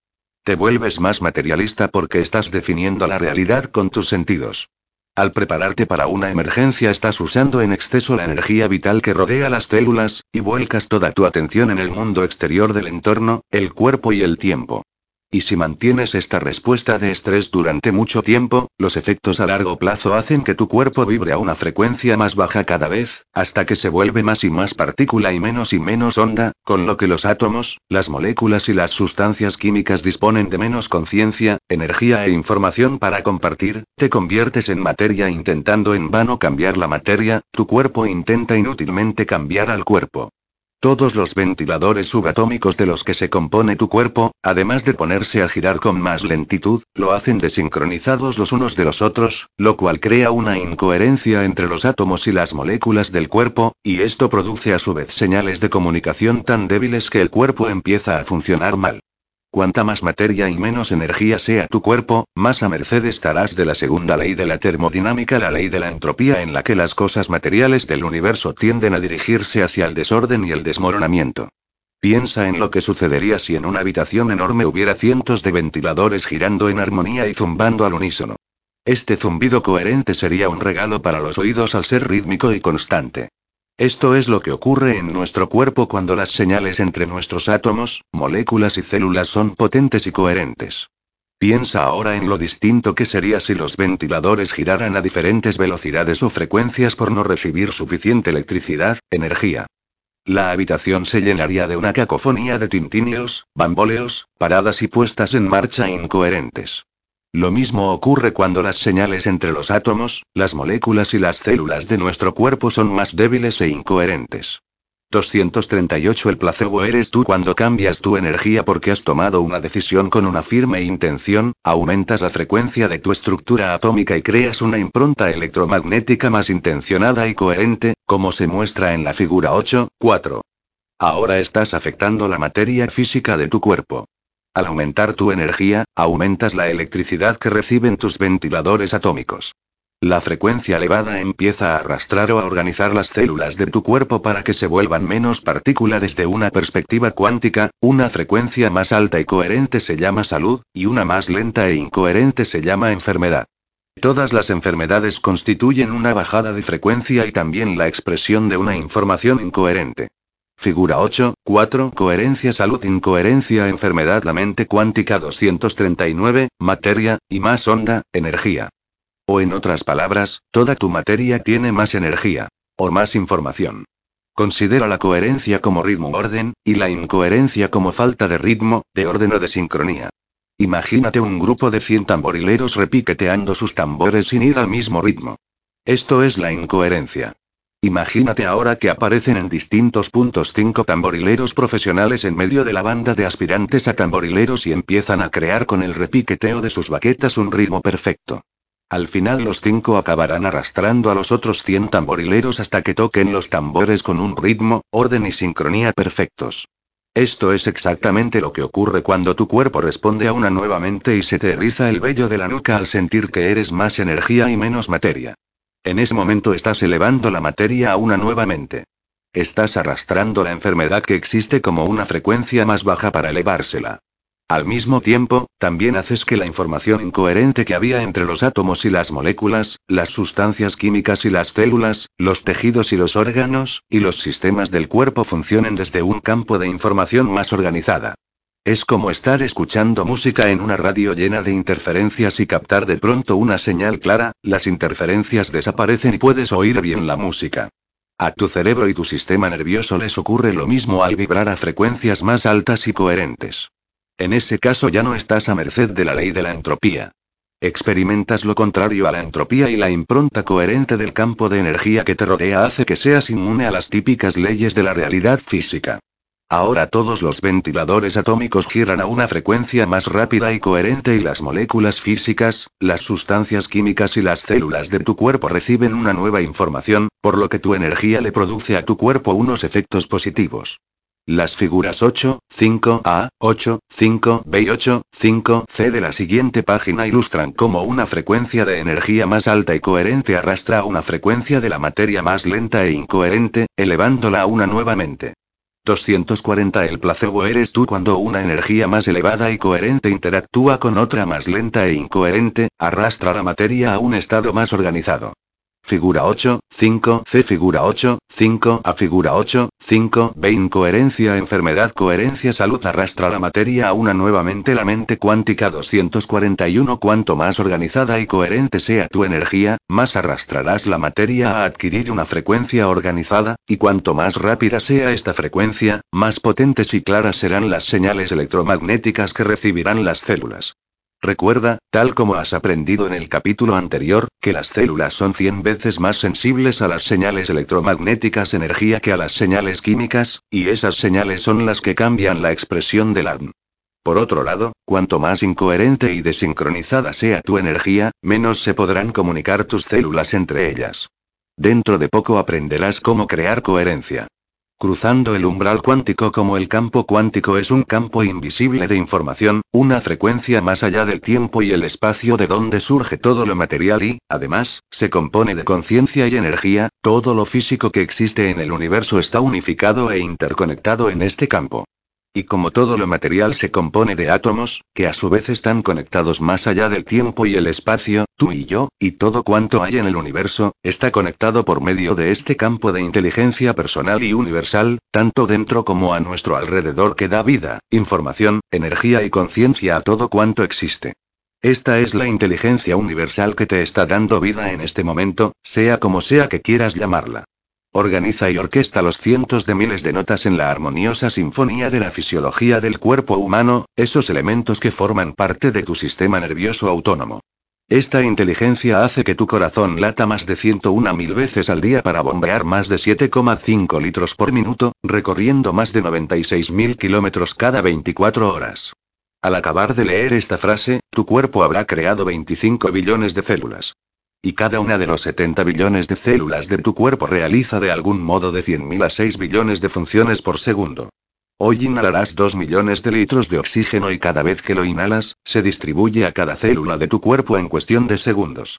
A: Te vuelves más materialista porque estás definiendo la realidad con tus sentidos. Al prepararte para una emergencia estás usando en exceso la energía vital que rodea las células, y vuelcas toda tu atención en el mundo exterior del entorno, el cuerpo y el tiempo. Y si mantienes esta respuesta de estrés durante mucho tiempo, los efectos a largo plazo hacen que tu cuerpo vibre a una frecuencia más baja cada vez, hasta que se vuelve más y más partícula y menos y menos onda, con lo que los átomos, las moléculas y las sustancias químicas disponen de menos conciencia, energía e información para compartir, te conviertes en materia intentando en vano cambiar la materia, tu cuerpo intenta inútilmente cambiar al cuerpo. Todos los ventiladores subatómicos de los que se compone tu cuerpo, además de ponerse a girar con más lentitud, lo hacen desincronizados los unos de los otros, lo cual crea una incoherencia entre los átomos y las moléculas del cuerpo, y esto produce a su vez señales de comunicación tan débiles que el cuerpo empieza a funcionar mal. Cuanta más materia y menos energía sea tu cuerpo, más a merced estarás de la segunda ley de la termodinámica, la ley de la entropía en la que las cosas materiales del universo tienden a dirigirse hacia el desorden y el desmoronamiento. Piensa en lo que sucedería si en una habitación enorme hubiera cientos de ventiladores girando en armonía y zumbando al unísono. Este zumbido coherente sería un regalo para los oídos al ser rítmico y constante. Esto es lo que ocurre en nuestro cuerpo cuando las señales entre nuestros átomos, moléculas y células son potentes y coherentes. Piensa ahora en lo distinto que sería si los ventiladores giraran a diferentes velocidades o frecuencias por no recibir suficiente electricidad, energía. La habitación se llenaría de una cacofonía de tintinios, bamboleos, paradas y puestas en marcha incoherentes. Lo mismo ocurre cuando las señales entre los átomos, las moléculas y las células de nuestro cuerpo son más débiles e incoherentes. 238 El placebo eres tú cuando cambias tu energía porque has tomado una decisión con una firme intención, aumentas la frecuencia de tu estructura atómica y creas una impronta electromagnética más intencionada y coherente, como se muestra en la figura 8.4. Ahora estás afectando la materia física de tu cuerpo. Al aumentar tu energía, aumentas la electricidad que reciben tus ventiladores atómicos. La frecuencia elevada empieza a arrastrar o a organizar las células de tu cuerpo para que se vuelvan menos partícula desde una perspectiva cuántica, una frecuencia más alta y coherente se llama salud, y una más lenta e incoherente se llama enfermedad. Todas las enfermedades constituyen una bajada de frecuencia y también la expresión de una información incoherente. Figura 8, 4, coherencia, salud, incoherencia, enfermedad, la mente cuántica 239, materia, y más onda, energía. O en otras palabras, toda tu materia tiene más energía. O más información. Considera la coherencia como ritmo-orden, y la incoherencia como falta de ritmo, de orden o de sincronía. Imagínate un grupo de 100 tamborileros repiqueteando sus tambores sin ir al mismo ritmo. Esto es la incoherencia. Imagínate ahora que aparecen en distintos puntos cinco tamborileros profesionales en medio de la banda de aspirantes a tamborileros y empiezan a crear con el repiqueteo de sus baquetas un ritmo perfecto. Al final los cinco acabarán arrastrando a los otros 100 tamborileros hasta que toquen los tambores con un ritmo, orden y sincronía perfectos. Esto es exactamente lo que ocurre cuando tu cuerpo responde a una nueva mente y se te eriza el vello de la nuca al sentir que eres más energía y menos materia. En ese momento estás elevando la materia a una nueva mente. Estás arrastrando la enfermedad que existe como una frecuencia más baja para elevársela. Al mismo tiempo, también haces que la información incoherente que había entre los átomos y las moléculas, las sustancias químicas y las células, los tejidos y los órganos, y los sistemas del cuerpo funcionen desde un campo de información más organizada. Es como estar escuchando música en una radio llena de interferencias y captar de pronto una señal clara, las interferencias desaparecen y puedes oír bien la música. A tu cerebro y tu sistema nervioso les ocurre lo mismo al vibrar a frecuencias más altas y coherentes. En ese caso ya no estás a merced de la ley de la entropía. Experimentas lo contrario a la entropía y la impronta coherente del campo de energía que te rodea hace que seas inmune a las típicas leyes de la realidad física. Ahora todos los ventiladores atómicos giran a una frecuencia más rápida y coherente y las moléculas físicas, las sustancias químicas y las células de tu cuerpo reciben una nueva información, por lo que tu energía le produce a tu cuerpo unos efectos positivos. Las figuras 8, 5A, 8, 5B y 8, 5C de la siguiente página ilustran cómo una frecuencia de energía más alta y coherente arrastra a una frecuencia de la materia más lenta e incoherente, elevándola a una nuevamente. 240 El placebo eres tú cuando una energía más elevada y coherente interactúa con otra más lenta e incoherente, arrastra la materia a un estado más organizado. Figura 8, 5, C figura 8, 5, A figura 8, 5, B incoherencia enfermedad coherencia salud arrastra la materia a una nuevamente la mente cuántica 241 cuanto más organizada y coherente sea tu energía, más arrastrarás la materia a adquirir una frecuencia organizada, y cuanto más rápida sea esta frecuencia, más potentes y claras serán las señales electromagnéticas que recibirán las células. Recuerda, tal como has aprendido en el capítulo anterior, que las células son 100 veces más sensibles a las señales electromagnéticas energía que a las señales químicas, y esas señales son las que cambian la expresión del ADN. Por otro lado, cuanto más incoherente y desincronizada sea tu energía, menos se podrán comunicar tus células entre ellas. Dentro de poco aprenderás cómo crear coherencia. Cruzando el umbral cuántico como el campo cuántico es un campo invisible de información, una frecuencia más allá del tiempo y el espacio de donde surge todo lo material y, además, se compone de conciencia y energía, todo lo físico que existe en el universo está unificado e interconectado en este campo. Y como todo lo material se compone de átomos, que a su vez están conectados más allá del tiempo y el espacio, tú y yo, y todo cuanto hay en el universo, está conectado por medio de este campo de inteligencia personal y universal, tanto dentro como a nuestro alrededor que da vida, información, energía y conciencia a todo cuanto existe. Esta es la inteligencia universal que te está dando vida en este momento, sea como sea que quieras llamarla. Organiza y orquesta los cientos de miles de notas en la armoniosa sinfonía de la fisiología del cuerpo humano, esos elementos que forman parte de tu sistema nervioso autónomo. Esta inteligencia hace que tu corazón lata más de 101 mil veces al día para bombear más de 7,5 litros por minuto, recorriendo más de 96 mil kilómetros cada 24 horas. Al acabar de leer esta frase, tu cuerpo habrá creado 25 billones de células. Y cada una de los 70 billones de células de tu cuerpo realiza de algún modo de 100.000 a 6 billones de funciones por segundo. Hoy inhalarás 2 millones de litros de oxígeno y cada vez que lo inhalas, se distribuye a cada célula de tu cuerpo en cuestión de segundos.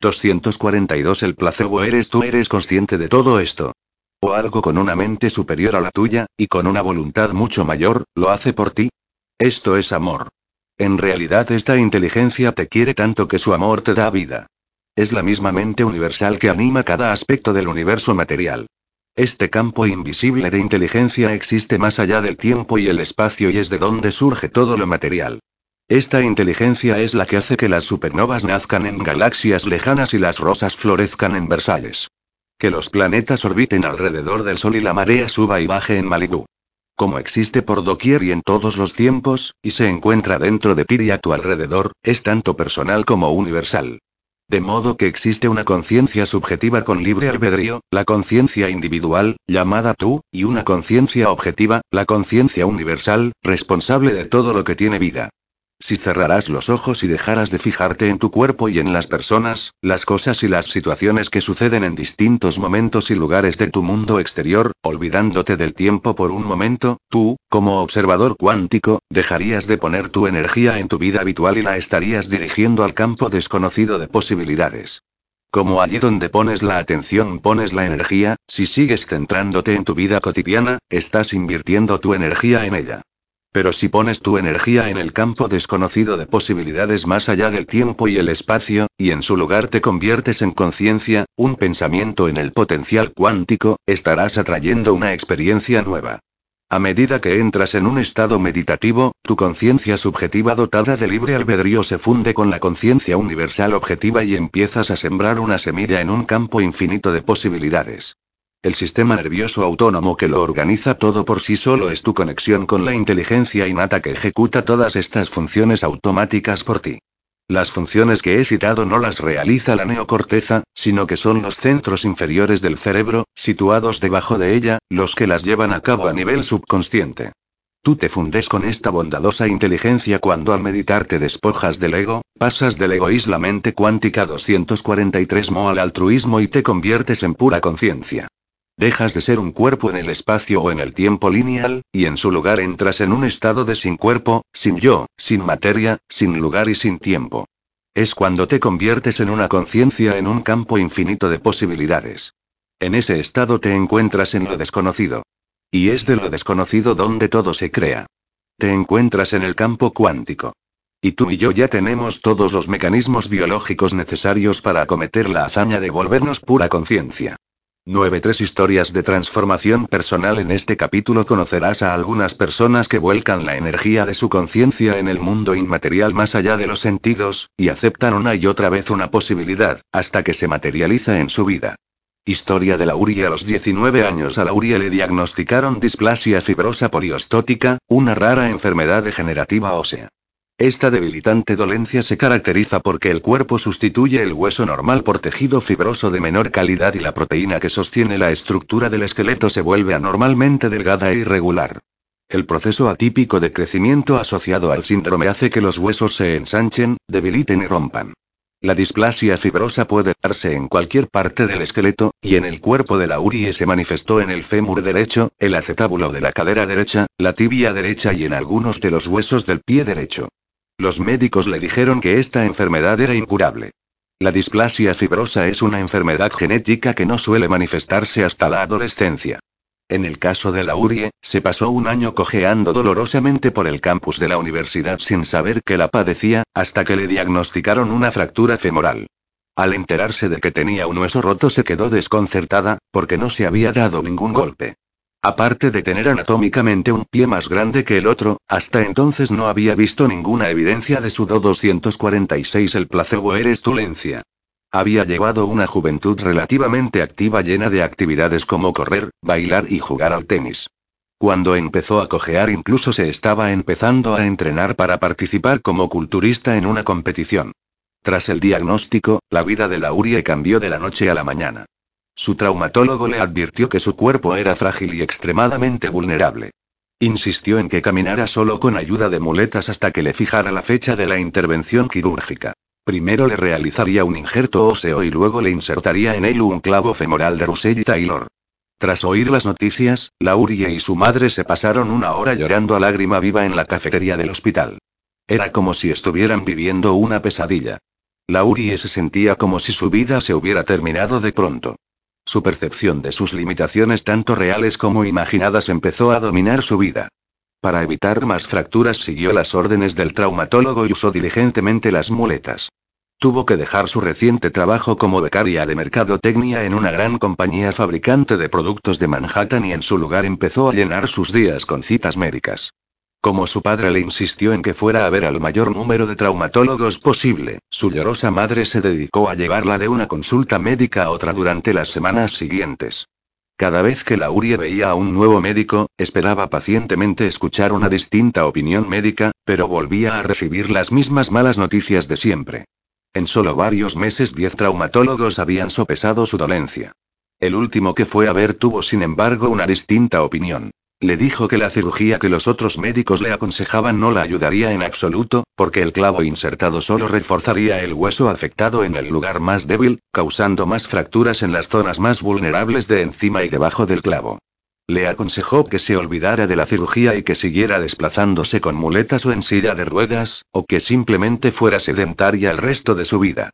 A: 242 El placebo eres tú, eres consciente de todo esto. O algo con una mente superior a la tuya, y con una voluntad mucho mayor, lo hace por ti. Esto es amor. En realidad esta inteligencia te quiere tanto que su amor te da vida. Es la misma mente universal que anima cada aspecto del universo material. Este campo invisible de inteligencia existe más allá del tiempo y el espacio y es de donde surge todo lo material. Esta inteligencia es la que hace que las supernovas nazcan en galaxias lejanas y las rosas florezcan en Versalles. Que los planetas orbiten alrededor del Sol y la marea suba y baje en Malibú. Como existe por doquier y en todos los tiempos, y se encuentra dentro de ti y a tu alrededor, es tanto personal como universal. De modo que existe una conciencia subjetiva con libre albedrío, la conciencia individual, llamada tú, y una conciencia objetiva, la conciencia universal, responsable de todo lo que tiene vida. Si cerrarás los ojos y dejaras de fijarte en tu cuerpo y en las personas, las cosas y las situaciones que suceden en distintos momentos y lugares de tu mundo exterior, olvidándote del tiempo por un momento, tú, como observador cuántico, dejarías de poner tu energía en tu vida habitual y la estarías dirigiendo al campo desconocido de posibilidades. Como allí donde pones la atención pones la energía, si sigues centrándote en tu vida cotidiana, estás invirtiendo tu energía en ella. Pero si pones tu energía en el campo desconocido de posibilidades más allá del tiempo y el espacio, y en su lugar te conviertes en conciencia, un pensamiento en el potencial cuántico, estarás atrayendo una experiencia nueva. A medida que entras en un estado meditativo, tu conciencia subjetiva dotada de libre albedrío se funde con la conciencia universal objetiva y empiezas a sembrar una semilla en un campo infinito de posibilidades. El sistema nervioso autónomo que lo organiza todo por sí solo es tu conexión con la inteligencia innata que ejecuta todas estas funciones automáticas por ti. Las funciones que he citado no las realiza la neocorteza, sino que son los centros inferiores del cerebro, situados debajo de ella, los que las llevan a cabo a nivel subconsciente. Tú te fundes con esta bondadosa inteligencia cuando al meditar te despojas del ego, pasas del egoísmo mente cuántica 243 mo al altruismo y te conviertes en pura conciencia. Dejas de ser un cuerpo en el espacio o en el tiempo lineal, y en su lugar entras en un estado de sin cuerpo, sin yo, sin materia, sin lugar y sin tiempo. Es cuando te conviertes en una conciencia en un campo infinito de posibilidades. En ese estado te encuentras en lo desconocido. Y es de lo desconocido donde todo se crea. Te encuentras en el campo cuántico. Y tú y yo ya tenemos todos los mecanismos biológicos necesarios para acometer la hazaña de volvernos pura conciencia. 9.3 Historias de transformación personal En este capítulo conocerás a algunas personas que vuelcan la energía de su conciencia en el mundo inmaterial más allá de los sentidos, y aceptan una y otra vez una posibilidad, hasta que se materializa en su vida. Historia de Laurie A los 19 años a Laurie le diagnosticaron displasia fibrosa poliostótica, una rara enfermedad degenerativa ósea. Esta debilitante dolencia se caracteriza porque el cuerpo sustituye el hueso normal por tejido fibroso de menor calidad y la proteína que sostiene la estructura del esqueleto se vuelve anormalmente delgada e irregular. El proceso atípico de crecimiento asociado al síndrome hace que los huesos se ensanchen, debiliten y rompan. La displasia fibrosa puede darse en cualquier parte del esqueleto, y en el cuerpo de la Urie se manifestó en el fémur derecho, el acetábulo de la cadera derecha, la tibia derecha y en algunos de los huesos del pie derecho. Los médicos le dijeron que esta enfermedad era incurable. La displasia fibrosa es una enfermedad genética que no suele manifestarse hasta la adolescencia. En el caso de Laurie, se pasó un año cojeando dolorosamente por el campus de la universidad sin saber que la padecía, hasta que le diagnosticaron una fractura femoral. Al enterarse de que tenía un hueso roto se quedó desconcertada, porque no se había dado ningún golpe. Aparte de tener anatómicamente un pie más grande que el otro, hasta entonces no había visto ninguna evidencia de su Do 246 el placebo eres tulencia. Había llevado una juventud relativamente activa llena de actividades como correr, bailar y jugar al tenis. Cuando empezó a cojear incluso se estaba empezando a entrenar para participar como culturista en una competición. Tras el diagnóstico, la vida de Laurie cambió de la noche a la mañana. Su traumatólogo le advirtió que su cuerpo era frágil y extremadamente vulnerable. Insistió en que caminara solo con ayuda de muletas hasta que le fijara la fecha de la intervención quirúrgica. Primero le realizaría un injerto óseo y luego le insertaría en él un clavo femoral de Russell Taylor. Tras oír las noticias, Laurie y su madre se pasaron una hora llorando a lágrima viva en la cafetería del hospital. Era como si estuvieran viviendo una pesadilla. Laurie se sentía como si su vida se hubiera terminado de pronto. Su percepción de sus limitaciones tanto reales como imaginadas empezó a dominar su vida. Para evitar más fracturas siguió las órdenes del traumatólogo y usó diligentemente las muletas. Tuvo que dejar su reciente trabajo como becaria de mercadotecnia en una gran compañía fabricante de productos de Manhattan y en su lugar empezó a llenar sus días con citas médicas. Como su padre le insistió en que fuera a ver al mayor número de traumatólogos posible, su llorosa madre se dedicó a llevarla de una consulta médica a otra durante las semanas siguientes. Cada vez que Laurie veía a un nuevo médico, esperaba pacientemente escuchar una distinta opinión médica, pero volvía a recibir las mismas malas noticias de siempre. En solo varios meses diez traumatólogos habían sopesado su dolencia. El último que fue a ver tuvo sin embargo una distinta opinión. Le dijo que la cirugía que los otros médicos le aconsejaban no la ayudaría en absoluto, porque el clavo insertado solo reforzaría el hueso afectado en el lugar más débil, causando más fracturas en las zonas más vulnerables de encima y debajo del clavo. Le aconsejó que se olvidara de la cirugía y que siguiera desplazándose con muletas o en silla de ruedas, o que simplemente fuera sedentaria el resto de su vida.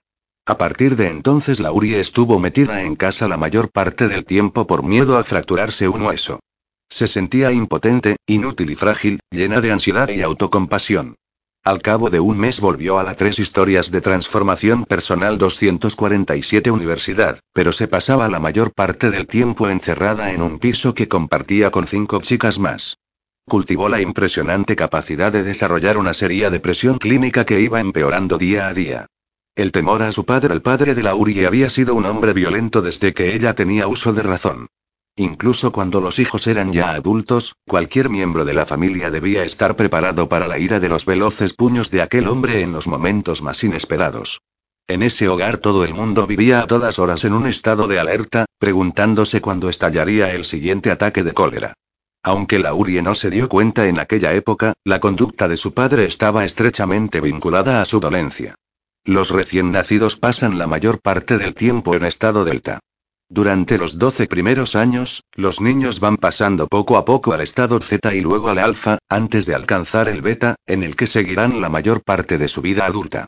A: A partir de entonces Laurie estuvo metida en casa la mayor parte del tiempo por miedo a fracturarse un hueso. Se sentía impotente, inútil y frágil, llena de ansiedad y autocompasión. Al cabo de un mes volvió a la tres historias de transformación personal 247 Universidad, pero se pasaba la mayor parte del tiempo encerrada en un piso que compartía con cinco chicas más. Cultivó la impresionante capacidad de desarrollar una seria depresión clínica que iba empeorando día a día. El temor a su padre, el padre de Laurie, había sido un hombre violento desde que ella tenía uso de razón. Incluso cuando los hijos eran ya adultos, cualquier miembro de la familia debía estar preparado para la ira de los veloces puños de aquel hombre en los momentos más inesperados. En ese hogar todo el mundo vivía a todas horas en un estado de alerta, preguntándose cuándo estallaría el siguiente ataque de cólera. Aunque Laurie no se dio cuenta en aquella época, la conducta de su padre estaba estrechamente vinculada a su dolencia. Los recién nacidos pasan la mayor parte del tiempo en estado delta. Durante los 12 primeros años, los niños van pasando poco a poco al estado Z y luego al alfa, antes de alcanzar el beta, en el que seguirán la mayor parte de su vida adulta.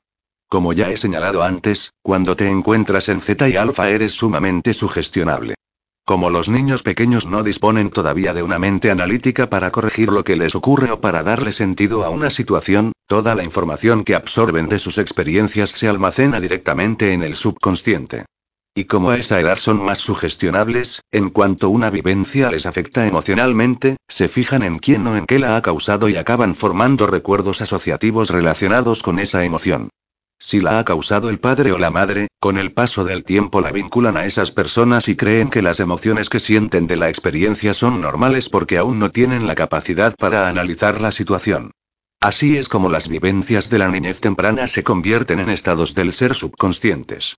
A: Como ya he señalado antes, cuando te encuentras en Z y alfa eres sumamente sugestionable. Como los niños pequeños no disponen todavía de una mente analítica para corregir lo que les ocurre o para darle sentido a una situación, toda la información que absorben de sus experiencias se almacena directamente en el subconsciente. Y como a esa edad son más sugestionables, en cuanto una vivencia les afecta emocionalmente, se fijan en quién o en qué la ha causado y acaban formando recuerdos asociativos relacionados con esa emoción. Si la ha causado el padre o la madre, con el paso del tiempo la vinculan a esas personas y creen que las emociones que sienten de la experiencia son normales porque aún no tienen la capacidad para analizar la situación. Así es como las vivencias de la niñez temprana se convierten en estados del ser subconscientes.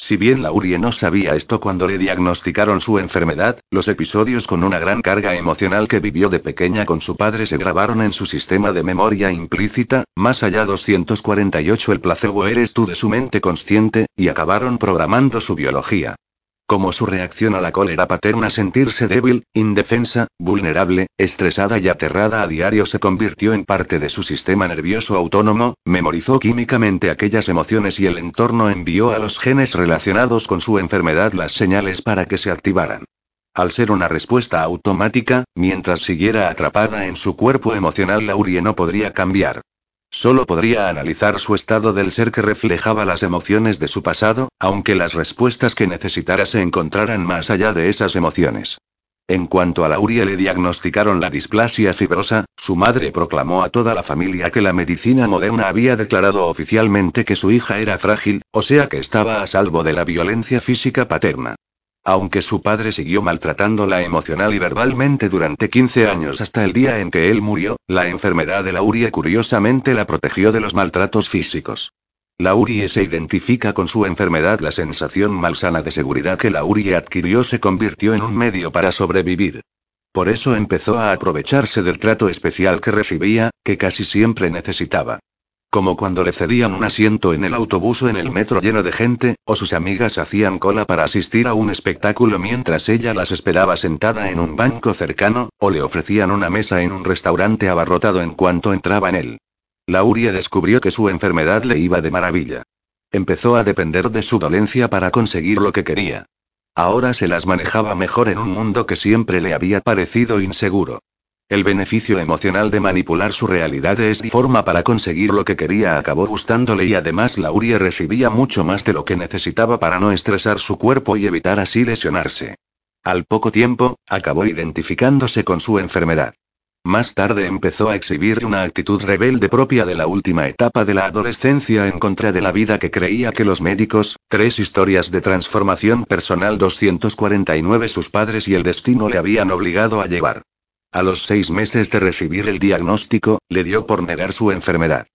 A: Si bien Laurie no sabía esto cuando le diagnosticaron su enfermedad, los episodios con una gran carga emocional que vivió de pequeña con su padre se grabaron en su sistema de memoria implícita, más allá 248 el placebo eres tú de su mente consciente, y acabaron programando su biología. Como su reacción a la cólera paterna sentirse débil, indefensa, vulnerable, estresada y aterrada a diario se convirtió en parte de su sistema nervioso autónomo, memorizó químicamente aquellas emociones y el entorno envió a los genes relacionados con su enfermedad las señales para que se activaran. Al ser una respuesta automática, mientras siguiera atrapada en su cuerpo emocional, Laurie no podría cambiar. Solo podría analizar su estado del ser que reflejaba las emociones de su pasado, aunque las respuestas que necesitara se encontraran más allá de esas emociones. En cuanto a Laurie le diagnosticaron la displasia fibrosa, su madre proclamó a toda la familia que la medicina moderna había declarado oficialmente que su hija era frágil, o sea que estaba a salvo de la violencia física paterna. Aunque su padre siguió maltratándola emocional y verbalmente durante 15 años hasta el día en que él murió, la enfermedad de Laurie curiosamente la protegió de los maltratos físicos. Laurie se identifica con su enfermedad. La sensación malsana de seguridad que Laurie adquirió se convirtió en un medio para sobrevivir. Por eso empezó a aprovecharse del trato especial que recibía, que casi siempre necesitaba. Como cuando le cedían un asiento en el autobús o en el metro lleno de gente, o sus amigas hacían cola para asistir a un espectáculo mientras ella las esperaba sentada en un banco cercano, o le ofrecían una mesa en un restaurante abarrotado en cuanto entraba en él. Laurie descubrió que su enfermedad le iba de maravilla. Empezó a depender de su dolencia para conseguir lo que quería. Ahora se las manejaba mejor en un mundo que siempre le había parecido inseguro. El beneficio emocional de manipular su realidad de forma para conseguir lo que quería acabó gustándole y además Laurie recibía mucho más de lo que necesitaba para no estresar su cuerpo y evitar así lesionarse. Al poco tiempo, acabó identificándose con su enfermedad. Más tarde empezó a exhibir una actitud rebelde propia de la última etapa de la adolescencia en contra de la vida que creía que los médicos, tres historias de transformación personal 249 sus padres y el destino le habían obligado a llevar. A los seis meses de recibir el diagnóstico, le dio por negar su enfermedad.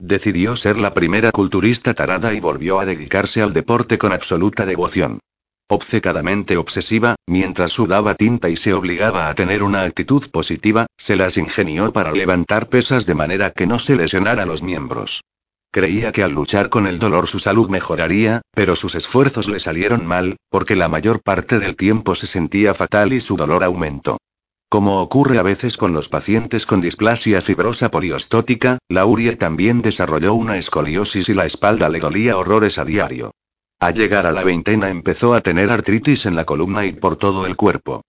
A: Decidió ser la primera culturista tarada y volvió a dedicarse al deporte con absoluta devoción. Obcecadamente obsesiva, mientras sudaba tinta y se obligaba a tener una actitud positiva, se las ingenió para levantar pesas de manera que no se lesionara los miembros. Creía que al luchar con el dolor su salud mejoraría, pero sus esfuerzos le salieron mal, porque la mayor parte del tiempo se sentía fatal y su dolor aumentó. Como ocurre a veces con los pacientes con displasia fibrosa poliostótica, Laurie también desarrolló una escoliosis y la espalda le dolía horrores a diario. Al llegar a la veintena empezó a tener artritis en la columna y por todo el cuerpo.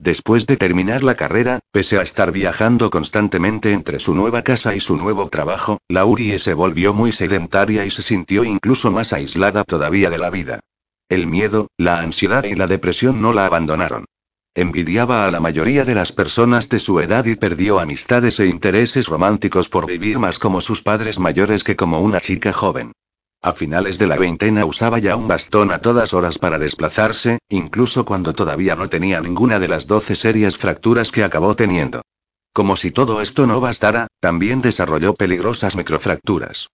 A: Después de terminar la carrera, pese a estar viajando constantemente entre su nueva casa y su nuevo trabajo, Laurie se volvió muy sedentaria y se sintió incluso más aislada todavía de la vida. El miedo, la ansiedad y la depresión no la abandonaron. Envidiaba a la mayoría de las personas de su edad y perdió amistades e intereses románticos por vivir más como sus padres mayores que como una chica joven. A finales de la veintena usaba ya un bastón a todas horas para desplazarse, incluso cuando todavía no tenía ninguna de las doce serias fracturas que acabó teniendo. Como si todo esto no bastara, también desarrolló peligrosas microfracturas.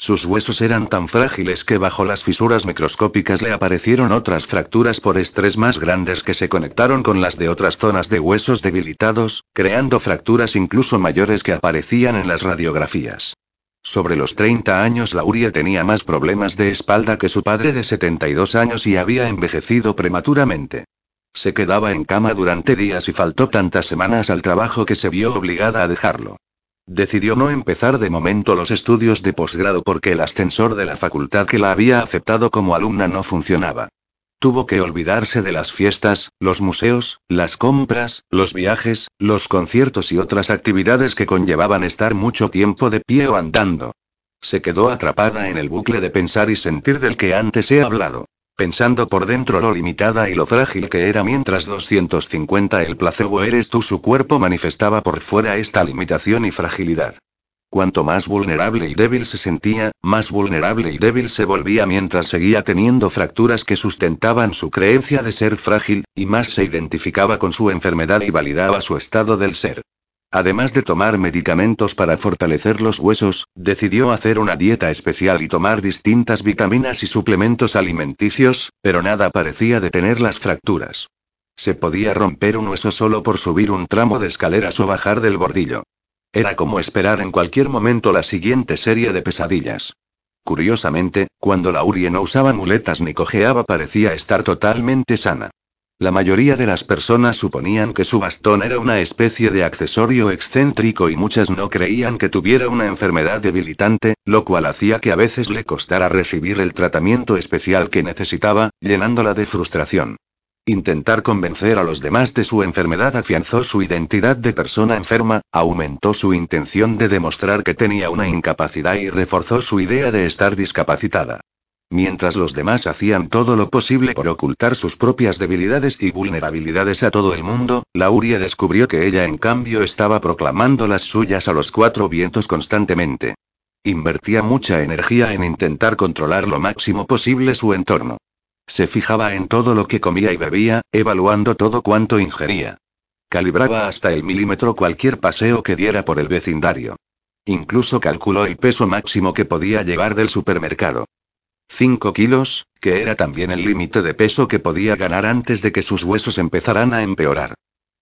A: Sus huesos eran tan frágiles que bajo las fisuras microscópicas le aparecieron otras fracturas por estrés más grandes que se conectaron con las de otras zonas de huesos debilitados, creando fracturas incluso mayores que aparecían en las radiografías. Sobre los 30 años Laurie tenía más problemas de espalda que su padre de 72 años y había envejecido prematuramente. Se quedaba en cama durante días y faltó tantas semanas al trabajo que se vio obligada a dejarlo. Decidió no empezar de momento los estudios de posgrado porque el ascensor de la facultad que la había aceptado como alumna no funcionaba. Tuvo que olvidarse de las fiestas, los museos, las compras, los viajes, los conciertos y otras actividades que conllevaban estar mucho tiempo de pie o andando. Se quedó atrapada en el bucle de pensar y sentir del que antes he hablado. Pensando por dentro lo limitada y lo frágil que era mientras 250 el placebo eres tú su cuerpo manifestaba por fuera esta limitación y fragilidad. Cuanto más vulnerable y débil se sentía, más vulnerable y débil se volvía mientras seguía teniendo fracturas que sustentaban su creencia de ser frágil, y más se identificaba con su enfermedad y validaba su estado del ser. Además de tomar medicamentos para fortalecer los huesos, decidió hacer una dieta especial y tomar distintas vitaminas y suplementos alimenticios, pero nada parecía detener las fracturas. Se podía romper un hueso solo por subir un tramo de escaleras o bajar del bordillo. Era como esperar en cualquier momento la siguiente serie de pesadillas. Curiosamente, cuando Laurie no usaba muletas ni cojeaba parecía estar totalmente sana. La mayoría de las personas suponían que su bastón era una especie de accesorio excéntrico y muchas no creían que tuviera una enfermedad debilitante, lo cual hacía que a veces le costara recibir el tratamiento especial que necesitaba, llenándola de frustración. Intentar convencer a los demás de su enfermedad afianzó su identidad de persona enferma, aumentó su intención de demostrar que tenía una incapacidad y reforzó su idea de estar discapacitada. Mientras los demás hacían todo lo posible por ocultar sus propias debilidades y vulnerabilidades a todo el mundo, Laurie descubrió que ella en cambio estaba proclamando las suyas a los cuatro vientos constantemente. Invertía mucha energía en intentar controlar lo máximo posible su entorno. Se fijaba en todo lo que comía y bebía, evaluando todo cuanto ingería. Calibraba hasta el milímetro cualquier paseo que diera por el vecindario. Incluso calculó el peso máximo que podía llevar del supermercado. 5 kilos, que era también el límite de peso que podía ganar antes de que sus huesos empezaran a empeorar.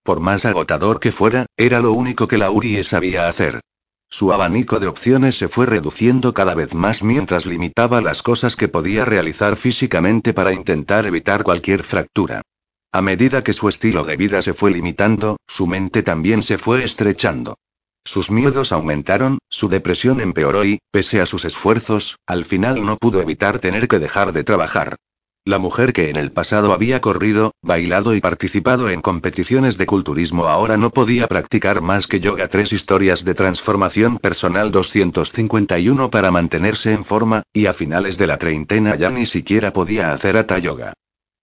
A: Por más agotador que fuera, era lo único que Laurie sabía hacer. Su abanico de opciones se fue reduciendo cada vez más mientras limitaba las cosas que podía realizar físicamente para intentar evitar cualquier fractura. A medida que su estilo de vida se fue limitando, su mente también se fue estrechando. Sus miedos aumentaron, su depresión empeoró y, pese a sus esfuerzos, al final no pudo evitar tener que dejar de trabajar. La mujer que en el pasado había corrido, bailado y participado en competiciones de culturismo ahora no podía practicar más que yoga. Tres historias de transformación personal 251 para mantenerse en forma, y a finales de la treintena ya ni siquiera podía hacer hatha yoga.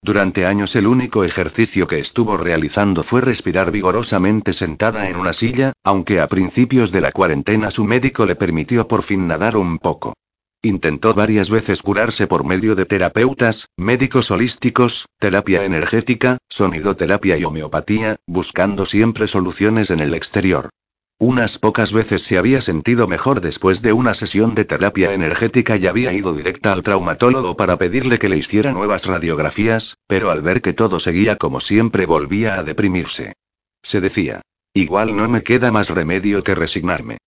A: Durante años el único ejercicio que estuvo realizando fue respirar vigorosamente sentada en una silla, aunque a principios de la cuarentena su médico le permitió por fin nadar un poco. Intentó varias veces curarse por medio de terapeutas, médicos holísticos, terapia energética, sonidoterapia y homeopatía, buscando siempre soluciones en el exterior. Unas pocas veces se había sentido mejor después de una sesión de terapia energética y había ido directa al traumatólogo para pedirle que le hiciera nuevas radiografías, pero al ver que todo seguía como siempre volvía a deprimirse. Se decía, igual no me queda más remedio que resignarme.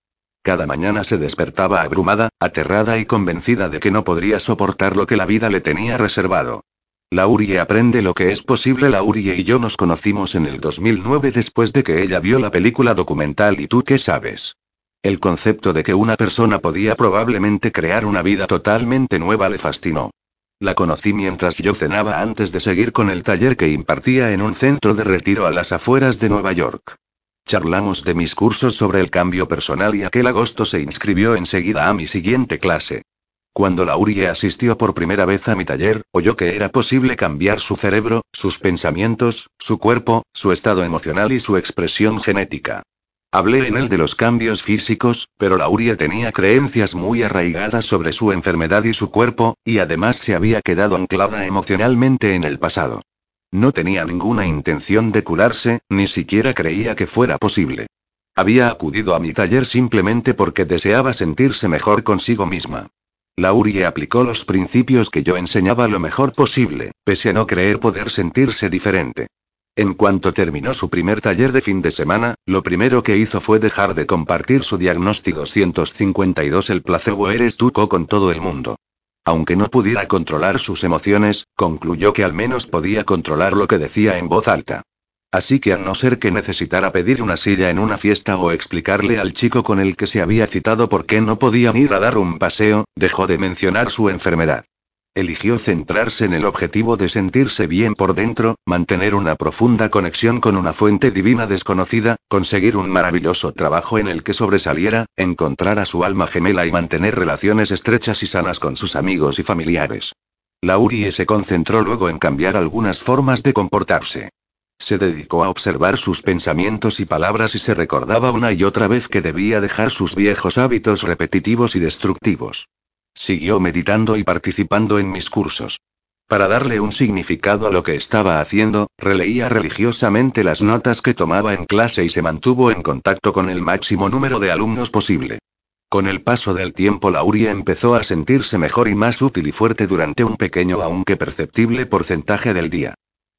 A: Cada mañana se despertaba abrumada, aterrada y convencida de que no podría soportar lo que la vida le tenía reservado. Laurie aprende lo que es posible. Laurie y yo nos conocimos en el 2009 después de que ella vio la película documental ¿Y tú qué sabes? El concepto de que una persona podía probablemente crear una vida totalmente nueva le fascinó. La conocí mientras yo cenaba antes de seguir con el taller que impartía en un centro de retiro a las afueras de Nueva York. Charlamos de mis cursos sobre el cambio personal y aquel agosto se inscribió enseguida a mi siguiente clase. Cuando Laurie asistió por primera vez a mi taller, oyó que era posible cambiar su cerebro, sus pensamientos, su cuerpo, su estado emocional y su expresión genética. Hablé en él de los cambios físicos, pero Laurie tenía creencias muy arraigadas sobre su enfermedad y su cuerpo, y además se había quedado anclada emocionalmente en el pasado. No tenía ninguna intención de curarse, ni siquiera creía que fuera posible. Había acudido a mi taller simplemente porque deseaba sentirse mejor consigo misma. Laurie aplicó los principios que yo enseñaba lo mejor posible, pese a no creer poder sentirse diferente. En cuanto terminó su primer taller de fin de semana, lo primero que hizo fue dejar de compartir su diagnóstico 252 El placebo eres tú con todo el mundo. Aunque no pudiera controlar sus emociones, concluyó que al menos podía controlar lo que decía en voz alta. Así que a no ser que necesitara pedir una silla en una fiesta o explicarle al chico con el que se había citado por qué no podían ir a dar un paseo, dejó de mencionar su enfermedad. Eligió centrarse en el objetivo de sentirse bien por dentro, mantener una profunda conexión con una fuente divina desconocida, conseguir un maravilloso trabajo en el que sobresaliera, encontrar a su alma gemela y mantener relaciones estrechas y sanas con sus amigos y familiares. Laurie se concentró luego en cambiar algunas formas de comportarse. Se dedicó a observar sus pensamientos y palabras y se recordaba una y otra vez que debía dejar sus viejos hábitos repetitivos y destructivos. Siguió meditando y participando en mis cursos. Para darle un significado a lo que estaba haciendo, releía religiosamente las notas que tomaba en clase y se mantuvo en contacto con el máximo número de alumnos posible. Con el paso del tiempo Lauria empezó a sentirse mejor y más útil y fuerte durante un pequeño aunque perceptible porcentaje del día.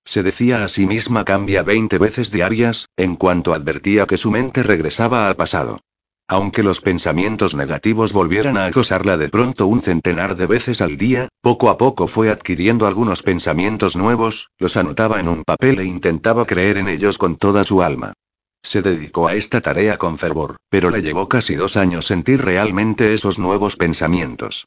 A: Se decía a sí misma cambia 20 veces diarias, en cuanto advertía que su mente regresaba al pasado. Aunque los pensamientos negativos volvieran a acosarla de pronto un centenar de veces al día, poco a poco fue adquiriendo algunos pensamientos nuevos, los anotaba en un papel e intentaba creer en ellos con toda su alma. Se dedicó a esta tarea con fervor, pero le llevó casi dos años sentir realmente esos nuevos pensamientos.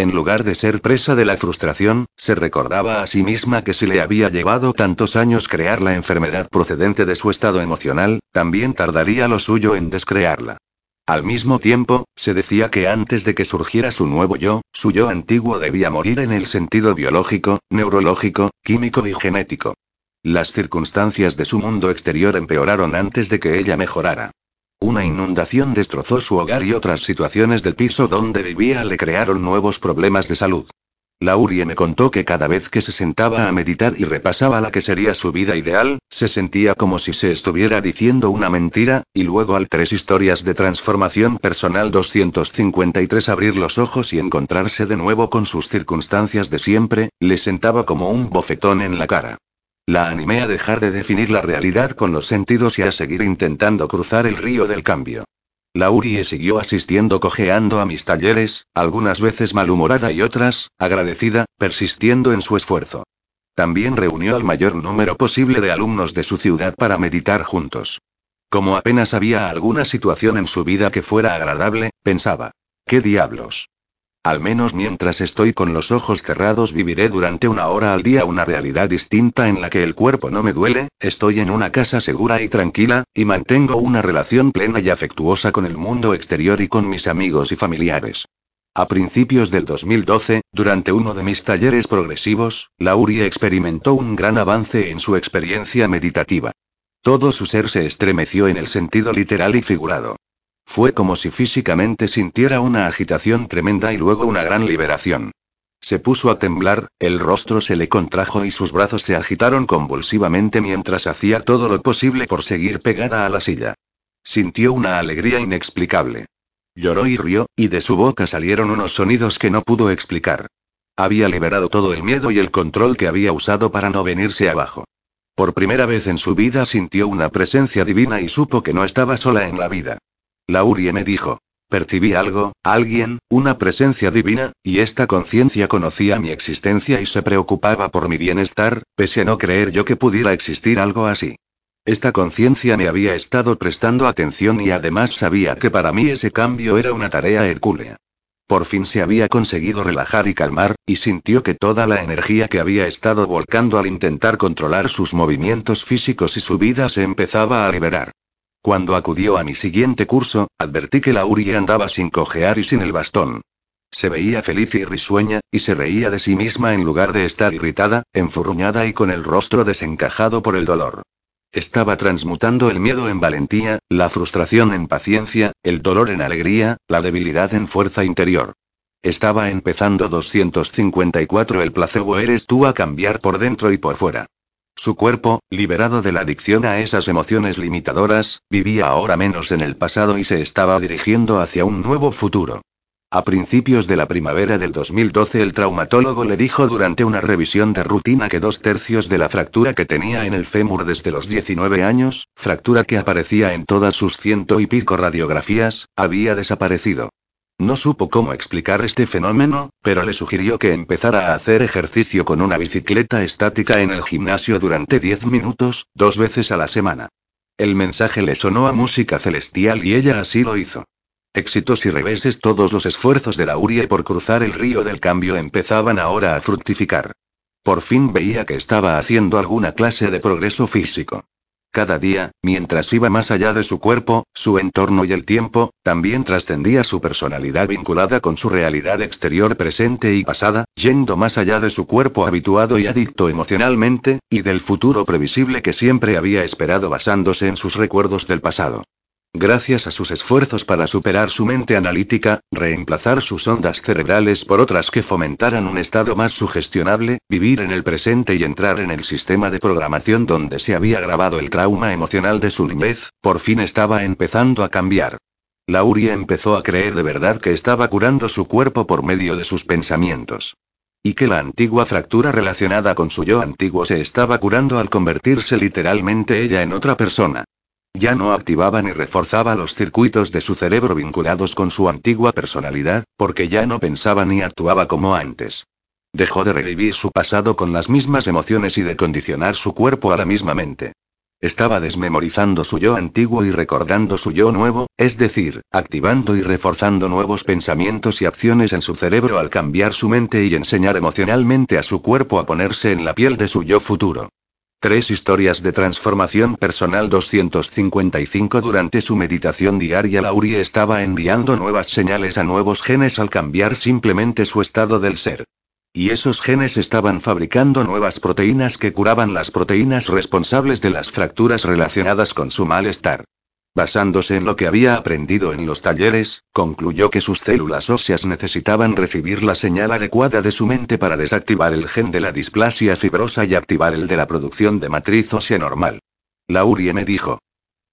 A: En lugar de ser presa de la frustración, se recordaba a sí misma que si le había llevado tantos años crear la enfermedad procedente de su estado emocional, también tardaría lo suyo en descrearla. Al mismo tiempo, se decía que antes de que surgiera su nuevo yo, su yo antiguo debía morir en el sentido biológico, neurológico, químico y genético. Las circunstancias de su mundo exterior empeoraron antes de que ella mejorara. Una inundación destrozó su hogar y otras situaciones del piso donde vivía le crearon nuevos problemas de salud. Laurie me contó que cada vez que se sentaba a meditar y repasaba la que sería su vida ideal, se sentía como si se estuviera diciendo una mentira, y luego al tres historias de transformación personal 253 abrir los ojos y encontrarse de nuevo con sus circunstancias de siempre, le sentaba como un bofetón en la cara. La animé a dejar de definir la realidad con los sentidos y a seguir intentando cruzar el río del cambio. Laurie siguió asistiendo cojeando a mis talleres, algunas veces malhumorada y otras, agradecida, persistiendo en su esfuerzo. También reunió al mayor número posible de alumnos de su ciudad para meditar juntos. Como apenas había alguna situación en su vida que fuera agradable, pensaba. ¿Qué diablos? Al menos mientras estoy con los ojos cerrados viviré durante una hora al día una realidad distinta en la que el cuerpo no me duele, estoy en una casa segura y tranquila, y mantengo una relación plena y afectuosa con el mundo exterior y con mis amigos y familiares. A principios del 2012, durante uno de mis talleres progresivos, Laurie experimentó un gran avance en su experiencia meditativa. Todo su ser se estremeció en el sentido literal y figurado. Fue como si físicamente sintiera una agitación tremenda y luego una gran liberación. Se puso a temblar, el rostro se le contrajo y sus brazos se agitaron convulsivamente mientras hacía todo lo posible por seguir pegada a la silla. Sintió una alegría inexplicable. Lloró y rió, y de su boca salieron unos sonidos que no pudo explicar. Había liberado todo el miedo y el control que había usado para no venirse abajo. Por primera vez en su vida sintió una presencia divina y supo que no estaba sola en la vida. Laurie me dijo. Percibí algo, alguien, una presencia divina, y esta conciencia conocía mi existencia y se preocupaba por mi bienestar, pese a no creer yo que pudiera existir algo así. Esta conciencia me había estado prestando atención y además sabía que para mí ese cambio era una tarea hercúlea. Por fin se había conseguido relajar y calmar, y sintió que toda la energía que había estado volcando al intentar controlar sus movimientos físicos y su vida se empezaba a liberar. Cuando acudió a mi siguiente curso, advertí que Laurie andaba sin cojear y sin el bastón. Se veía feliz y risueña, y se reía de sí misma en lugar de estar irritada, enfurruñada y con el rostro desencajado por el dolor. Estaba transmutando el miedo en valentía, la frustración en paciencia, el dolor en alegría, la debilidad en fuerza interior. Estaba empezando 254 El placebo eres tú a cambiar por dentro y por fuera. Su cuerpo, liberado de la adicción a esas emociones limitadoras, vivía ahora menos en el pasado y se estaba dirigiendo hacia un nuevo futuro. A principios de la primavera del 2012 el traumatólogo le dijo durante una revisión de rutina que dos tercios de la fractura que tenía en el fémur desde los 19 años, fractura que aparecía en todas sus ciento y pico radiografías, había desaparecido. No supo cómo explicar este fenómeno, pero le sugirió que empezara a hacer ejercicio con una bicicleta estática en el gimnasio durante 10 minutos, dos veces a la semana. El mensaje le sonó a música celestial y ella así lo hizo. Éxitos y reveses todos los esfuerzos de Laurie por cruzar el río del cambio empezaban ahora a fructificar. Por fin veía que estaba haciendo alguna clase de progreso físico. Cada día, mientras iba más allá de su cuerpo, su entorno y el tiempo, también trascendía su personalidad vinculada con su realidad exterior presente y pasada, yendo más allá de su cuerpo habituado y adicto emocionalmente, y del futuro previsible que siempre había esperado basándose en sus recuerdos del pasado. Gracias a sus esfuerzos para superar su mente analítica, reemplazar sus ondas cerebrales por otras que fomentaran un estado más sugestionable, vivir en el presente y entrar en el sistema de programación donde se había grabado el trauma emocional de su niñez, por fin estaba empezando a cambiar. Laurie empezó a creer de verdad que estaba curando su cuerpo por medio de sus pensamientos. Y que la antigua fractura relacionada con su yo antiguo se estaba curando al convertirse literalmente ella en otra persona. Ya no activaba ni reforzaba los circuitos de su cerebro vinculados con su antigua personalidad, porque ya no pensaba ni actuaba como antes. Dejó de revivir su pasado con las mismas emociones y de condicionar su cuerpo a la misma mente. Estaba desmemorizando su yo antiguo y recordando su yo nuevo, es decir, activando y reforzando nuevos pensamientos y acciones en su cerebro al cambiar su mente y enseñar emocionalmente a su cuerpo a ponerse en la piel de su yo futuro. Tres historias de transformación personal 255 Durante su meditación diaria Laurie estaba enviando nuevas señales a nuevos genes al cambiar simplemente su estado del ser. Y esos genes estaban fabricando nuevas proteínas que curaban las proteínas responsables de las fracturas relacionadas con su malestar. Basándose en lo que había aprendido en los talleres, concluyó que sus células óseas necesitaban recibir la señal adecuada de su mente para desactivar el gen de la displasia fibrosa y activar el de la producción de matriz ósea normal. Laurie me dijo.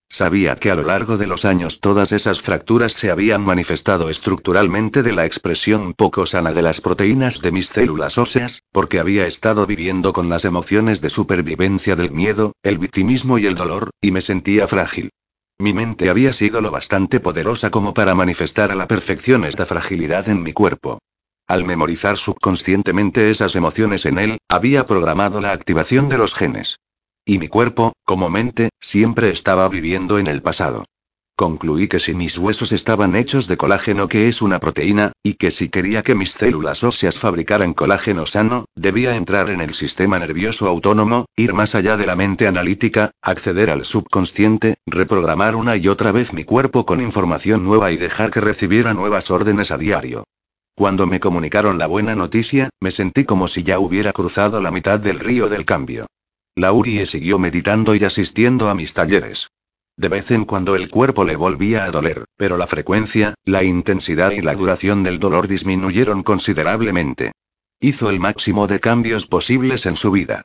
A: Sabía que a lo largo de los años todas esas fracturas se habían manifestado estructuralmente de la expresión poco sana de las proteínas de mis células óseas, porque había estado viviendo con las emociones de supervivencia del miedo, el victimismo y el dolor, y me sentía frágil. Mi mente había sido lo bastante poderosa como para manifestar a la perfección esta fragilidad en mi cuerpo. Al memorizar subconscientemente esas emociones en él, había programado la activación de los genes. Y mi cuerpo, como mente, siempre estaba viviendo en el pasado. Concluí que si mis huesos estaban hechos de colágeno que es una proteína, y que si quería que mis células óseas fabricaran colágeno sano, debía entrar en el sistema nervioso autónomo, ir más allá de la mente analítica, acceder al subconsciente, reprogramar una y otra vez mi cuerpo con información nueva y dejar que recibiera nuevas órdenes a diario. Cuando me comunicaron la buena noticia, me sentí como si ya hubiera cruzado la mitad del río del cambio. Laurie siguió meditando y asistiendo a mis talleres. De vez en cuando el cuerpo le volvía a doler, pero la frecuencia, la intensidad y la duración del dolor disminuyeron considerablemente. Hizo el máximo de cambios posibles en su vida.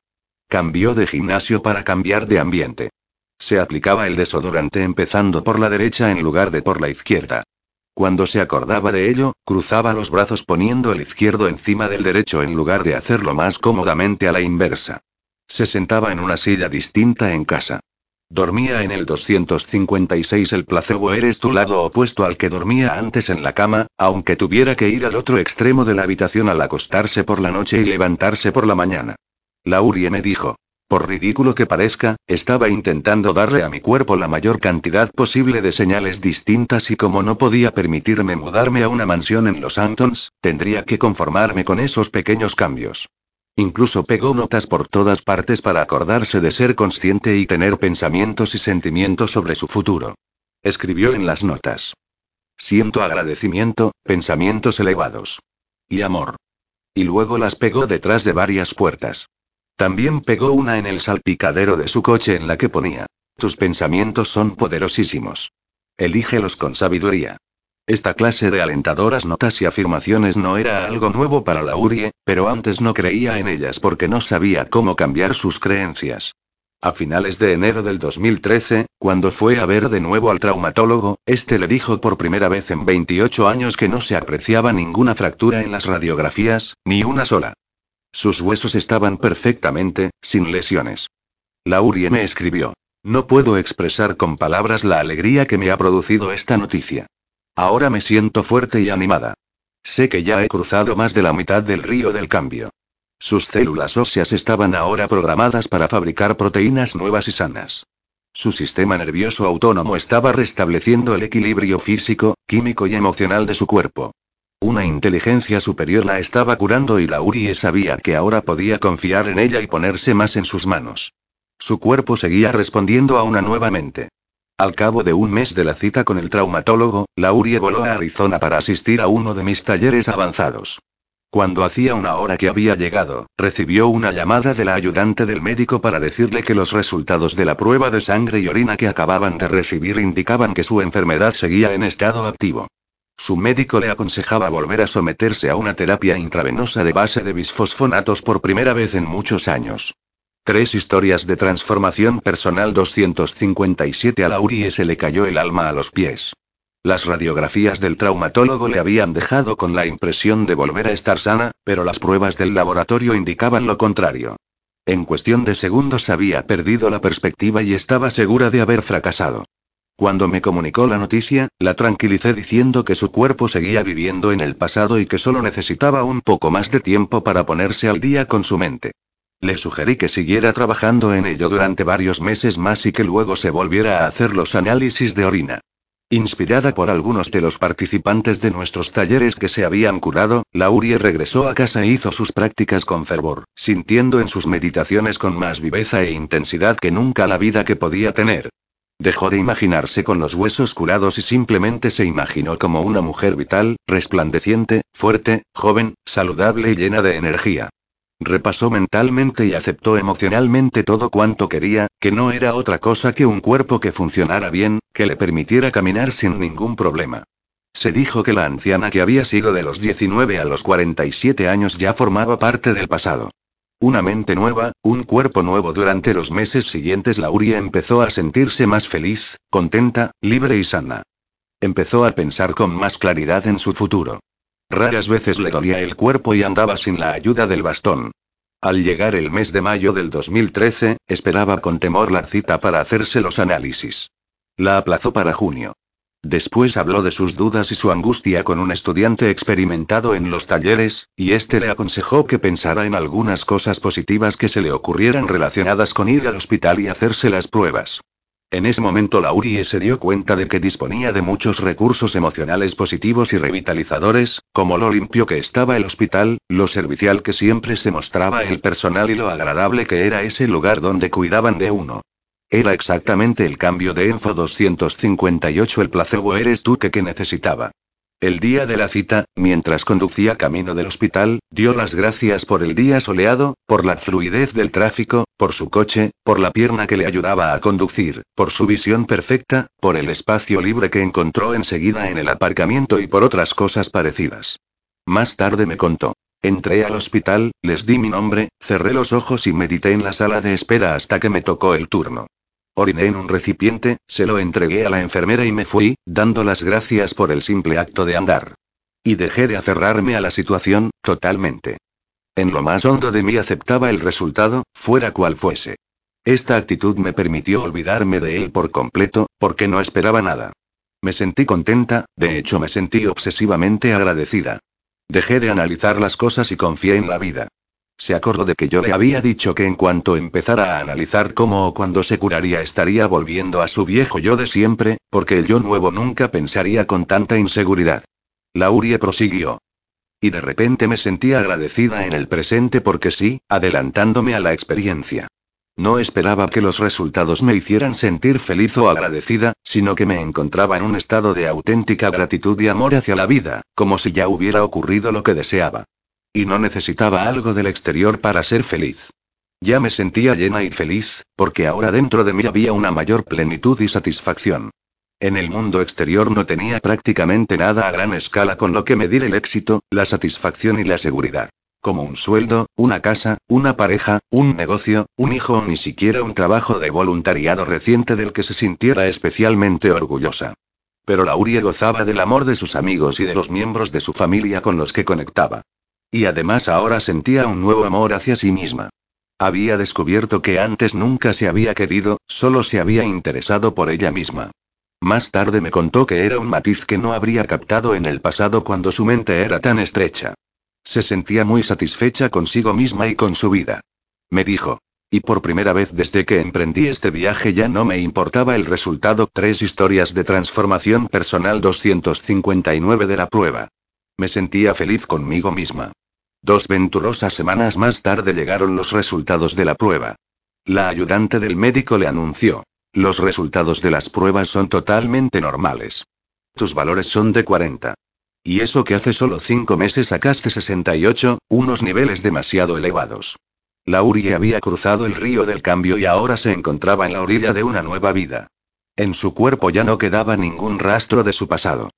A: Cambió de gimnasio para cambiar de ambiente. Se aplicaba el desodorante empezando por la derecha en lugar de por la izquierda. Cuando se acordaba de ello, cruzaba los brazos poniendo el izquierdo encima del derecho en lugar de hacerlo más cómodamente a la inversa. Se sentaba en una silla distinta en casa. Dormía en el 256 el placebo eres tu lado opuesto al que dormía antes en la cama, aunque tuviera que ir al otro extremo de la habitación al acostarse por la noche y levantarse por la mañana. Laurie me dijo, por ridículo que parezca, estaba intentando darle a mi cuerpo la mayor cantidad posible de señales distintas y como no podía permitirme mudarme a una mansión en Los Antons, tendría que conformarme con esos pequeños cambios. Incluso pegó notas por todas partes para acordarse de ser consciente y tener pensamientos y sentimientos sobre su futuro. Escribió en las notas. Siento agradecimiento, pensamientos elevados. Y amor. Y luego las pegó detrás de varias puertas. También pegó una en el salpicadero de su coche en la que ponía. Tus pensamientos son poderosísimos. Elígelos con sabiduría. Esta clase de alentadoras notas y afirmaciones no era algo nuevo para Laurie, pero antes no creía en ellas porque no sabía cómo cambiar sus creencias. A finales de enero del 2013, cuando fue a ver de nuevo al traumatólogo, este le dijo por primera vez en 28 años que no se apreciaba ninguna fractura en las radiografías, ni una sola. Sus huesos estaban perfectamente, sin lesiones. Laurie me escribió. No puedo expresar con palabras la alegría que me ha producido esta noticia. Ahora me siento fuerte y animada. Sé que ya he cruzado más de la mitad del río del cambio. Sus células óseas estaban ahora programadas para fabricar proteínas nuevas y sanas. Su sistema nervioso autónomo estaba restableciendo el equilibrio físico, químico y emocional de su cuerpo. Una inteligencia superior la estaba curando y Laurie sabía que ahora podía confiar en ella y ponerse más en sus manos. Su cuerpo seguía respondiendo a una nueva mente. Al cabo de un mes de la cita con el traumatólogo, Laurie voló a Arizona para asistir a uno de mis talleres avanzados. Cuando hacía una hora que había llegado, recibió una llamada de la ayudante del médico para decirle que los resultados de la prueba de sangre y orina que acababan de recibir indicaban que su enfermedad seguía en estado activo. Su médico le aconsejaba volver a someterse a una terapia intravenosa de base de bisfosfonatos por primera vez en muchos años. Tres historias de transformación personal 257 a Laurie se le cayó el alma a los pies. Las radiografías del traumatólogo le habían dejado con la impresión de volver a estar sana, pero las pruebas del laboratorio indicaban lo contrario. En cuestión de segundos había perdido la perspectiva y estaba segura de haber fracasado. Cuando me comunicó la noticia, la tranquilicé diciendo que su cuerpo seguía viviendo en el pasado y que solo necesitaba un poco más de tiempo para ponerse al día con su mente. Le sugerí que siguiera trabajando en ello durante varios meses más y que luego se volviera a hacer los análisis de orina. Inspirada por algunos de los participantes de nuestros talleres que se habían curado, Laurie regresó a casa e hizo sus prácticas con fervor, sintiendo en sus meditaciones con más viveza e intensidad que nunca la vida que podía tener. Dejó de imaginarse con los huesos curados y simplemente se imaginó como una mujer vital, resplandeciente, fuerte, joven, saludable y llena de energía. Repasó mentalmente y aceptó emocionalmente todo cuanto quería, que no era otra cosa que un cuerpo que funcionara bien, que le permitiera caminar sin ningún problema. Se dijo que la anciana que había sido de los 19 a los 47 años ya formaba parte del pasado. Una mente nueva, un cuerpo nuevo durante los meses siguientes Laurie empezó a sentirse más feliz, contenta, libre y sana. Empezó a pensar con más claridad en su futuro. Raras veces le dolía el cuerpo y andaba sin la ayuda del bastón. Al llegar el mes de mayo del 2013, esperaba con temor la cita para hacerse los análisis. La aplazó para junio. Después habló de sus dudas y su angustia con un estudiante experimentado en los talleres, y este le aconsejó que pensara en algunas cosas positivas que se le ocurrieran relacionadas con ir al hospital y hacerse las pruebas. En ese momento Laurie se dio cuenta de que disponía de muchos recursos emocionales positivos y revitalizadores, como lo limpio que estaba el hospital, lo servicial que siempre se mostraba el personal y lo agradable que era ese lugar donde cuidaban de uno. Era exactamente el cambio de Enfo 258 el placebo eres tú que, que necesitaba. El día de la cita, mientras conducía camino del hospital, dio las gracias por el día soleado, por la fluidez del tráfico, por su coche, por la pierna que le ayudaba a conducir, por su visión perfecta, por el espacio libre que encontró enseguida en el aparcamiento y por otras cosas parecidas. Más tarde me contó. Entré al hospital, les di mi nombre, cerré los ojos y medité en la sala de espera hasta que me tocó el turno. Oriné en un recipiente, se lo entregué a la enfermera y me fui, dando las gracias por el simple acto de andar. Y dejé de aferrarme a la situación, totalmente. En lo más hondo de mí aceptaba el resultado, fuera cual fuese. Esta actitud me permitió olvidarme de él por completo, porque no esperaba nada. Me sentí contenta, de hecho me sentí obsesivamente agradecida. Dejé de analizar las cosas y confié en la vida. Se acordó de que yo le había dicho que en cuanto empezara a analizar cómo o cuándo se curaría estaría volviendo a su viejo yo de siempre, porque el yo nuevo nunca pensaría con tanta inseguridad. Laurie prosiguió. Y de repente me sentía agradecida en el presente porque sí, adelantándome a la experiencia. No esperaba que los resultados me hicieran sentir feliz o agradecida, sino que me encontraba en un estado de auténtica gratitud y amor hacia la vida, como si ya hubiera ocurrido lo que deseaba. Y no necesitaba algo del exterior para ser feliz. Ya me sentía llena y feliz, porque ahora dentro de mí había una mayor plenitud y satisfacción. En el mundo exterior no tenía prácticamente nada a gran escala con lo que medir el éxito, la satisfacción y la seguridad. Como un sueldo, una casa, una pareja, un negocio, un hijo o ni siquiera un trabajo de voluntariado reciente del que se sintiera especialmente orgullosa. Pero Laurie gozaba del amor de sus amigos y de los miembros de su familia con los que conectaba. Y además ahora sentía un nuevo amor hacia sí misma. Había descubierto que antes nunca se había querido, solo se había interesado por ella misma. Más tarde me contó que era un matiz que no habría captado en el pasado cuando su mente era tan estrecha. Se sentía muy satisfecha consigo misma y con su vida. Me dijo. Y por primera vez desde que emprendí este viaje ya no me importaba el resultado. Tres historias de transformación personal 259 de la prueba. Me sentía feliz conmigo misma. Dos venturosas semanas más tarde llegaron los resultados de la prueba. La ayudante del médico le anunció. Los resultados de las pruebas son totalmente normales. Tus valores son de 40. Y eso que hace solo cinco meses sacaste 68, unos niveles demasiado elevados. Laurie había cruzado el río del cambio y ahora se encontraba en la orilla de una nueva vida. En su cuerpo ya no quedaba ningún rastro de su pasado.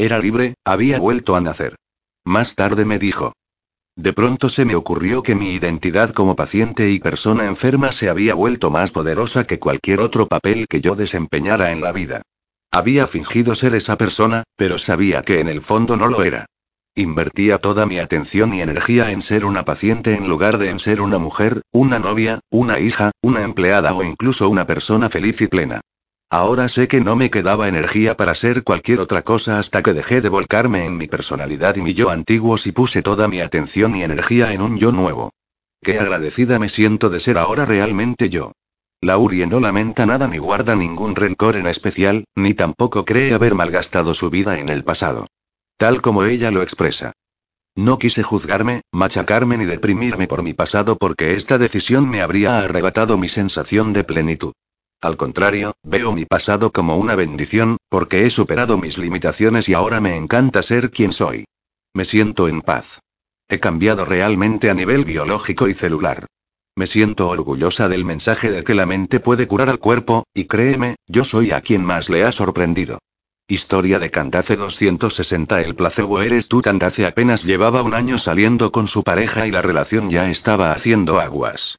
A: Era libre, había vuelto a nacer. Más tarde me dijo. De pronto se me ocurrió que mi identidad como paciente y persona enferma se había vuelto más poderosa que cualquier otro papel que yo desempeñara en la vida. Había fingido ser esa persona, pero sabía que en el fondo no lo era. Invertía toda mi atención y energía en ser una paciente en lugar de en ser una mujer, una novia, una hija, una empleada o incluso una persona feliz y plena. Ahora sé que no me quedaba energía para ser cualquier otra cosa hasta que dejé de volcarme en mi personalidad y mi yo antiguos y puse toda mi atención y energía en un yo nuevo. Qué agradecida me siento de ser ahora realmente yo. Laurie no lamenta nada ni guarda ningún rencor en especial, ni tampoco cree haber malgastado su vida en el pasado. Tal como ella lo expresa. No quise juzgarme, machacarme ni deprimirme por mi pasado porque esta decisión me habría arrebatado mi sensación de plenitud. Al contrario, veo mi pasado como una bendición, porque he superado mis limitaciones y ahora me encanta ser quien soy. Me siento en paz. He cambiado realmente a nivel biológico y celular. Me siento orgullosa del mensaje de que la mente puede curar al cuerpo, y créeme, yo soy a quien más le ha sorprendido. Historia de Candace 260 El placebo eres tú Candace apenas llevaba un año saliendo con su pareja y la relación ya estaba haciendo aguas.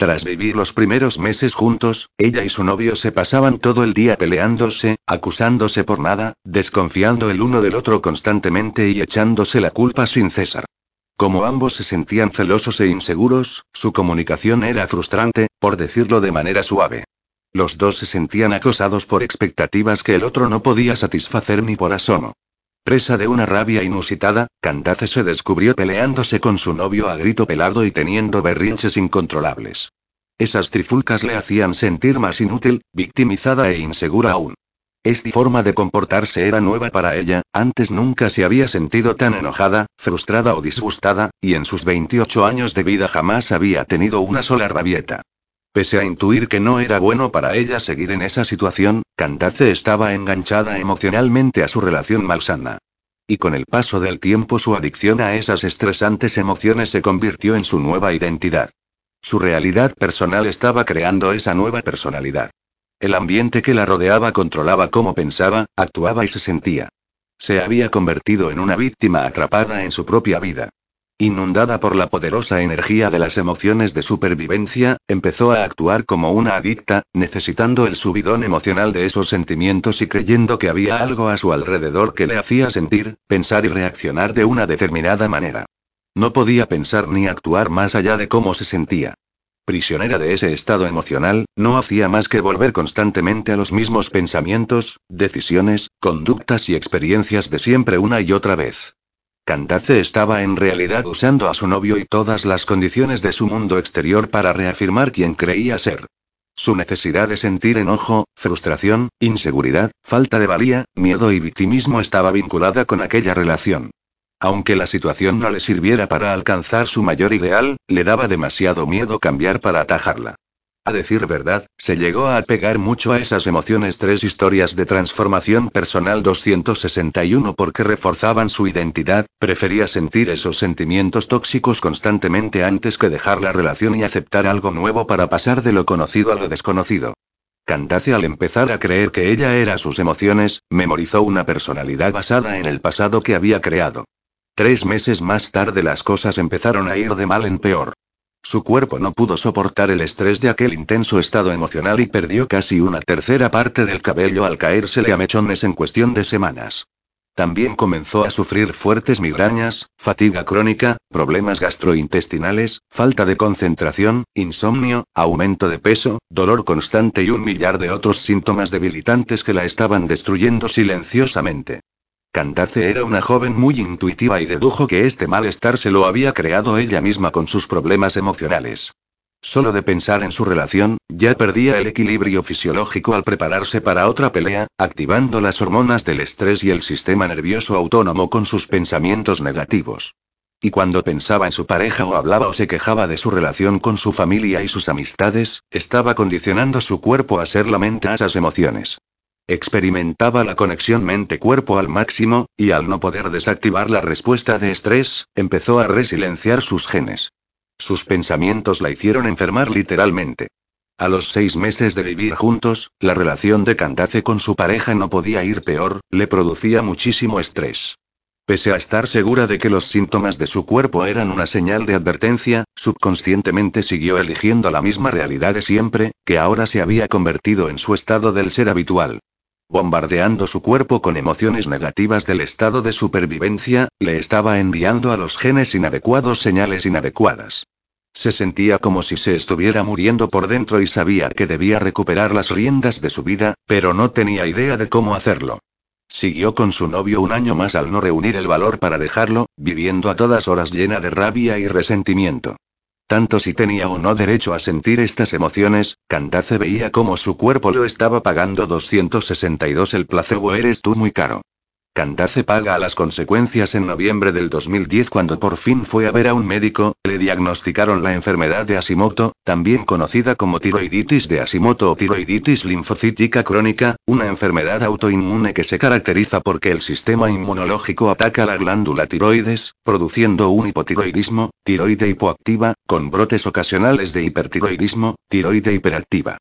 A: Tras vivir los primeros meses juntos, ella y su novio se pasaban todo el día peleándose, acusándose por nada, desconfiando el uno del otro constantemente y echándose la culpa sin cesar. Como ambos se sentían celosos e inseguros, su comunicación era frustrante, por decirlo de manera suave. Los dos se sentían acosados por expectativas que el otro no podía satisfacer ni por asomo. Presa de una rabia inusitada, Candace se descubrió peleándose con su novio a grito pelado y teniendo berrinches incontrolables. Esas trifulcas le hacían sentir más inútil, victimizada e insegura aún. Esta forma de comportarse era nueva para ella, antes nunca se había sentido tan enojada, frustrada o disgustada, y en sus 28 años de vida jamás había tenido una sola rabieta. Pese a intuir que no era bueno para ella seguir en esa situación, Candace estaba enganchada emocionalmente a su relación malsana. y con el paso del tiempo su adicción a esas estresantes emociones se convirtió en su nueva identidad. Su realidad personal estaba creando esa nueva personalidad. El ambiente que la rodeaba controlaba cómo pensaba, actuaba y se sentía. Se había convertido en una víctima atrapada en su propia vida. Inundada por la poderosa energía de las emociones de supervivencia, empezó a actuar como una adicta, necesitando el subidón emocional de esos sentimientos y creyendo que había algo a su alrededor que le hacía sentir, pensar y reaccionar de una determinada manera. No podía pensar ni actuar más allá de cómo se sentía. Prisionera de ese estado emocional, no hacía más que volver constantemente a los mismos pensamientos, decisiones, conductas y experiencias de siempre una y otra vez. Candace estaba en realidad usando a su novio y todas las condiciones de su mundo exterior para reafirmar quién creía ser. Su necesidad de sentir enojo, frustración, inseguridad, falta de valía, miedo y victimismo estaba vinculada con aquella relación. Aunque la situación no le sirviera para alcanzar su mayor ideal, le daba demasiado miedo cambiar para atajarla. A decir verdad, se llegó a apegar mucho a esas emociones tres historias de transformación personal 261 porque reforzaban su identidad, prefería sentir esos sentimientos tóxicos constantemente antes que dejar la relación y aceptar algo nuevo para pasar de lo conocido a lo desconocido. Candace al empezar a creer que ella era sus emociones, memorizó una personalidad basada en el pasado que había creado. Tres meses más tarde las cosas empezaron a ir de mal en peor. Su cuerpo no pudo soportar el estrés de aquel intenso estado emocional y perdió casi una tercera parte del cabello al caérsele a mechones en cuestión de semanas. También comenzó a sufrir fuertes migrañas, fatiga crónica, problemas gastrointestinales, falta de concentración, insomnio, aumento de peso, dolor constante y un millar de otros síntomas debilitantes que la estaban destruyendo silenciosamente. Candace era una joven muy intuitiva y dedujo que este malestar se lo había creado ella misma con sus problemas emocionales. Solo de pensar en su relación, ya perdía el equilibrio fisiológico al prepararse para otra pelea, activando las hormonas del estrés y el sistema nervioso autónomo con sus pensamientos negativos. Y cuando pensaba en su pareja o hablaba o se quejaba de su relación con su familia y sus amistades, estaba condicionando su cuerpo a ser la mente a esas emociones. Experimentaba la conexión mente-cuerpo al máximo, y al no poder desactivar la respuesta de estrés, empezó a resilenciar sus genes. Sus pensamientos la hicieron enfermar literalmente. A los seis meses de vivir juntos, la relación de Candace con su pareja no podía ir peor, le producía muchísimo estrés. Pese a estar segura de que los síntomas de su cuerpo eran una señal de advertencia, subconscientemente siguió eligiendo la misma realidad de siempre, que ahora se había convertido en su estado del ser habitual bombardeando su cuerpo con emociones negativas del estado de supervivencia, le estaba enviando a los genes inadecuados señales inadecuadas. Se sentía como si se estuviera muriendo por dentro y sabía que debía recuperar las riendas de su vida, pero no tenía idea de cómo hacerlo. Siguió con su novio un año más al no reunir el valor para dejarlo, viviendo a todas horas llena de rabia y resentimiento. Tanto si tenía o no derecho a sentir estas emociones, Candace veía cómo su cuerpo lo estaba pagando 262 el placebo eres tú muy caro. Candace paga a las consecuencias en noviembre del 2010 cuando por fin fue a ver a un médico, le diagnosticaron la enfermedad de Hashimoto, también conocida como tiroiditis de Hashimoto o tiroiditis linfocítica crónica, una enfermedad autoinmune que se caracteriza porque el sistema inmunológico ataca la glándula tiroides, produciendo un hipotiroidismo, tiroide hipoactiva, con brotes ocasionales de hipertiroidismo, tiroide hiperactiva.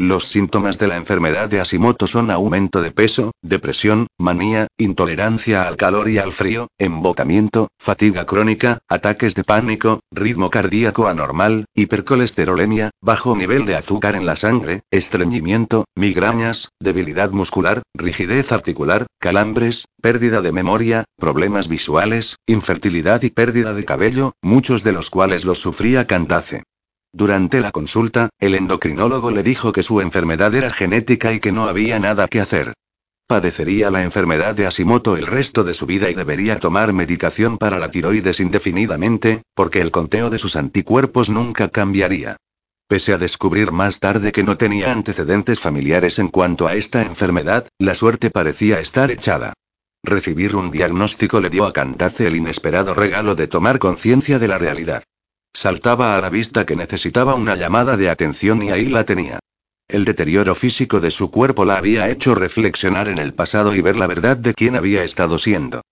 A: Los síntomas de la enfermedad de Hashimoto son aumento de peso, depresión, manía, intolerancia al calor y al frío, embotamiento, fatiga crónica, ataques de pánico, ritmo cardíaco anormal, hipercolesterolemia, bajo nivel de azúcar en la sangre, estreñimiento, migrañas, debilidad muscular, rigidez articular, calambres, pérdida de memoria, problemas visuales, infertilidad y pérdida de cabello, muchos de los cuales los sufría Cantace. Durante la consulta, el endocrinólogo le dijo que su enfermedad era genética y que no había nada que hacer. Padecería la enfermedad de Hashimoto el resto de su vida y debería tomar medicación para la tiroides indefinidamente, porque el conteo de sus anticuerpos nunca cambiaría. Pese a descubrir más tarde que no tenía antecedentes familiares en cuanto a esta enfermedad, la suerte parecía estar echada. Recibir un diagnóstico le dio a Cantace el inesperado regalo de tomar conciencia de la realidad. Saltaba a la vista que necesitaba una llamada de atención y ahí la tenía. El deterioro físico de su cuerpo la había hecho reflexionar en el pasado y ver la verdad de quién había estado siendo.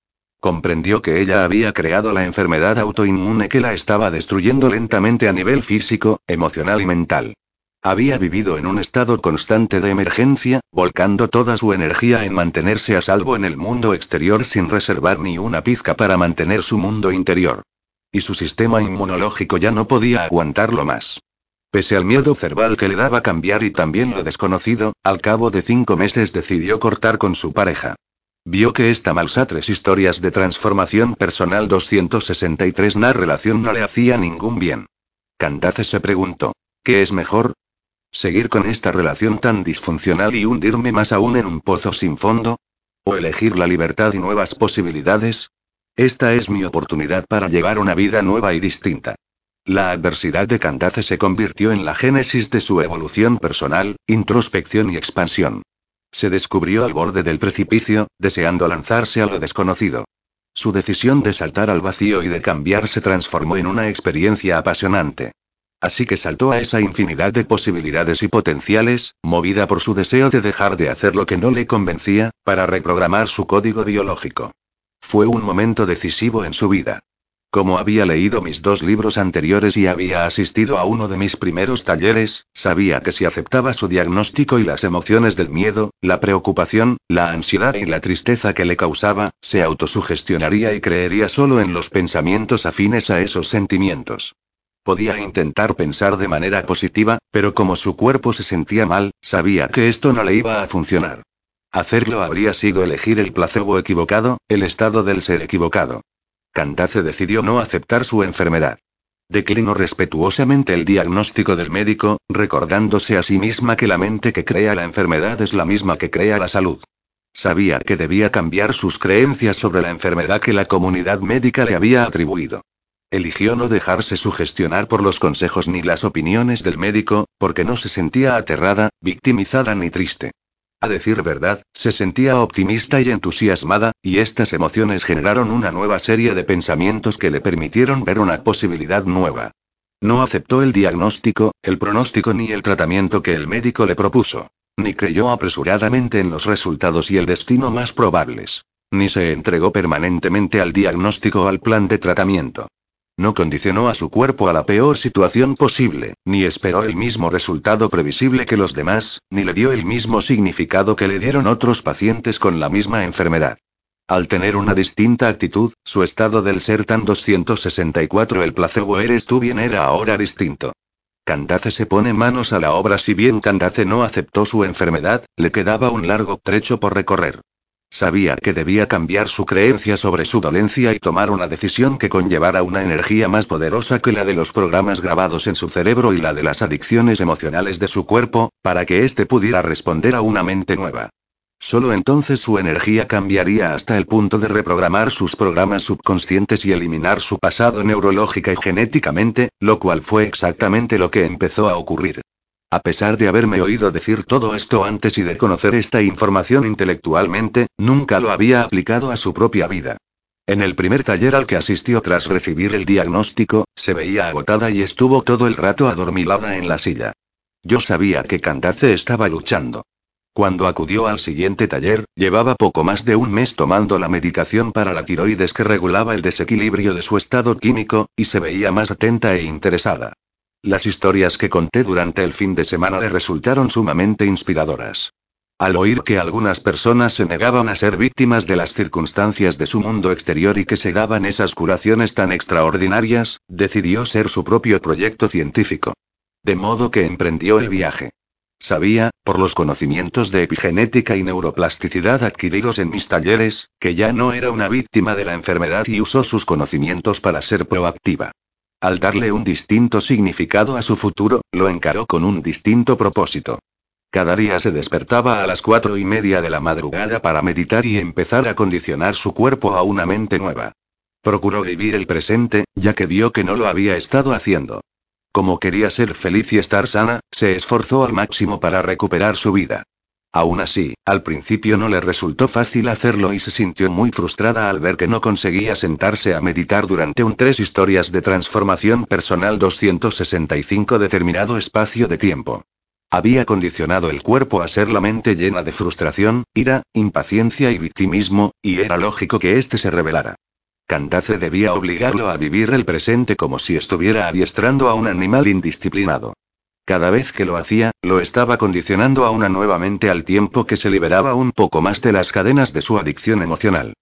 A: Comprendió que ella había creado la enfermedad autoinmune que la estaba destruyendo lentamente a nivel físico, emocional y mental. Había vivido en un estado constante de emergencia, volcando toda su energía en mantenerse a salvo en el mundo exterior sin reservar ni una pizca para mantener su mundo interior. Y su sistema inmunológico ya no podía aguantarlo más. Pese al miedo cerval que le daba cambiar y también lo desconocido, al cabo de cinco meses decidió cortar con su pareja. Vio que esta malsa tres historias de transformación personal 263 na relación no le hacía ningún bien. Cantace se preguntó, ¿qué es mejor? ¿Seguir con esta relación tan disfuncional y hundirme más aún en un pozo sin fondo? ¿O elegir la libertad y nuevas posibilidades? Esta es mi oportunidad para llevar una vida nueva y distinta. La adversidad de Cantace se convirtió en la génesis de su evolución personal, introspección y expansión. Se descubrió al borde del precipicio, deseando lanzarse a lo desconocido. Su decisión de saltar al vacío y de cambiar se transformó en una experiencia apasionante. Así que saltó a esa infinidad de posibilidades y potenciales, movida por su deseo de dejar de hacer lo que no le convencía, para reprogramar su código biológico. Fue un momento decisivo en su vida. Como había leído mis dos libros anteriores y había asistido a uno de mis primeros talleres, sabía que si aceptaba su diagnóstico y las emociones del miedo, la preocupación, la ansiedad y la tristeza que le causaba, se autosugestionaría y creería solo en los pensamientos afines a esos sentimientos. Podía intentar pensar de manera positiva, pero como su cuerpo se sentía mal, sabía que esto no le iba a funcionar. Hacerlo habría sido elegir el placebo equivocado, el estado del ser equivocado. Cantace decidió no aceptar su enfermedad. Declinó respetuosamente el diagnóstico del médico, recordándose a sí misma que la mente que crea la enfermedad es la misma que crea la salud. Sabía que debía cambiar sus creencias sobre la enfermedad que la comunidad médica le había atribuido. Eligió no dejarse sugestionar por los consejos ni las opiniones del médico, porque no se sentía aterrada, victimizada ni triste. A decir verdad, se sentía optimista y entusiasmada, y estas emociones generaron una nueva serie de pensamientos que le permitieron ver una posibilidad nueva. No aceptó el diagnóstico, el pronóstico ni el tratamiento que el médico le propuso. Ni creyó apresuradamente en los resultados y el destino más probables. Ni se entregó permanentemente al diagnóstico o al plan de tratamiento. No condicionó a su cuerpo a la peor situación posible, ni esperó el mismo resultado previsible que los demás, ni le dio el mismo significado que le dieron otros pacientes con la misma enfermedad. Al tener una distinta actitud, su estado del ser tan 264 el placebo eres tú bien era ahora distinto. Candace se pone manos a la obra si bien Candace no aceptó su enfermedad, le quedaba un largo trecho por recorrer. Sabía que debía cambiar su creencia sobre su dolencia y tomar una decisión que conllevara una energía más poderosa que la de los programas grabados en su cerebro y la de las adicciones emocionales de su cuerpo, para que éste pudiera responder a una mente nueva. Solo entonces su energía cambiaría hasta el punto de reprogramar sus programas subconscientes y eliminar su pasado neurológica y genéticamente, lo cual fue exactamente lo que empezó a ocurrir. A pesar de haberme oído decir todo esto antes y de conocer esta información intelectualmente, nunca lo había aplicado a su propia vida. En el primer taller al que asistió tras recibir el diagnóstico, se veía agotada y estuvo todo el rato adormilada en la silla. Yo sabía que Cantace estaba luchando. Cuando acudió al siguiente taller, llevaba poco más de un mes tomando la medicación para la tiroides que regulaba el desequilibrio de su estado químico, y se veía más atenta e interesada. Las historias que conté durante el fin de semana le resultaron sumamente inspiradoras. Al oír que algunas personas se negaban a ser víctimas de las circunstancias de su mundo exterior y que se daban esas curaciones tan extraordinarias, decidió ser su propio proyecto científico. De modo que emprendió el viaje. Sabía, por los conocimientos de epigenética y neuroplasticidad adquiridos en mis talleres, que ya no era una víctima de la enfermedad y usó sus conocimientos para ser proactiva. Al darle un distinto significado a su futuro, lo encaró con un distinto propósito. Cada día se despertaba a las cuatro y media de la madrugada para meditar y empezar a condicionar su cuerpo a una mente nueva. Procuró vivir el presente, ya que vio que no lo había estado haciendo. Como quería ser feliz y estar sana, se esforzó al máximo para recuperar su vida. Aún así, al principio no le resultó fácil hacerlo y se sintió muy frustrada al ver que no conseguía sentarse a meditar durante un tres historias de transformación personal 265 determinado espacio de tiempo. Había condicionado el cuerpo a ser la mente llena de frustración, ira, impaciencia y victimismo, y era lógico que éste se revelara. Cantace debía obligarlo a vivir el presente como si estuviera adiestrando a un animal indisciplinado. Cada vez que lo hacía, lo estaba condicionando a una nueva mente al tiempo que se liberaba un poco más de las cadenas de su adicción emocional.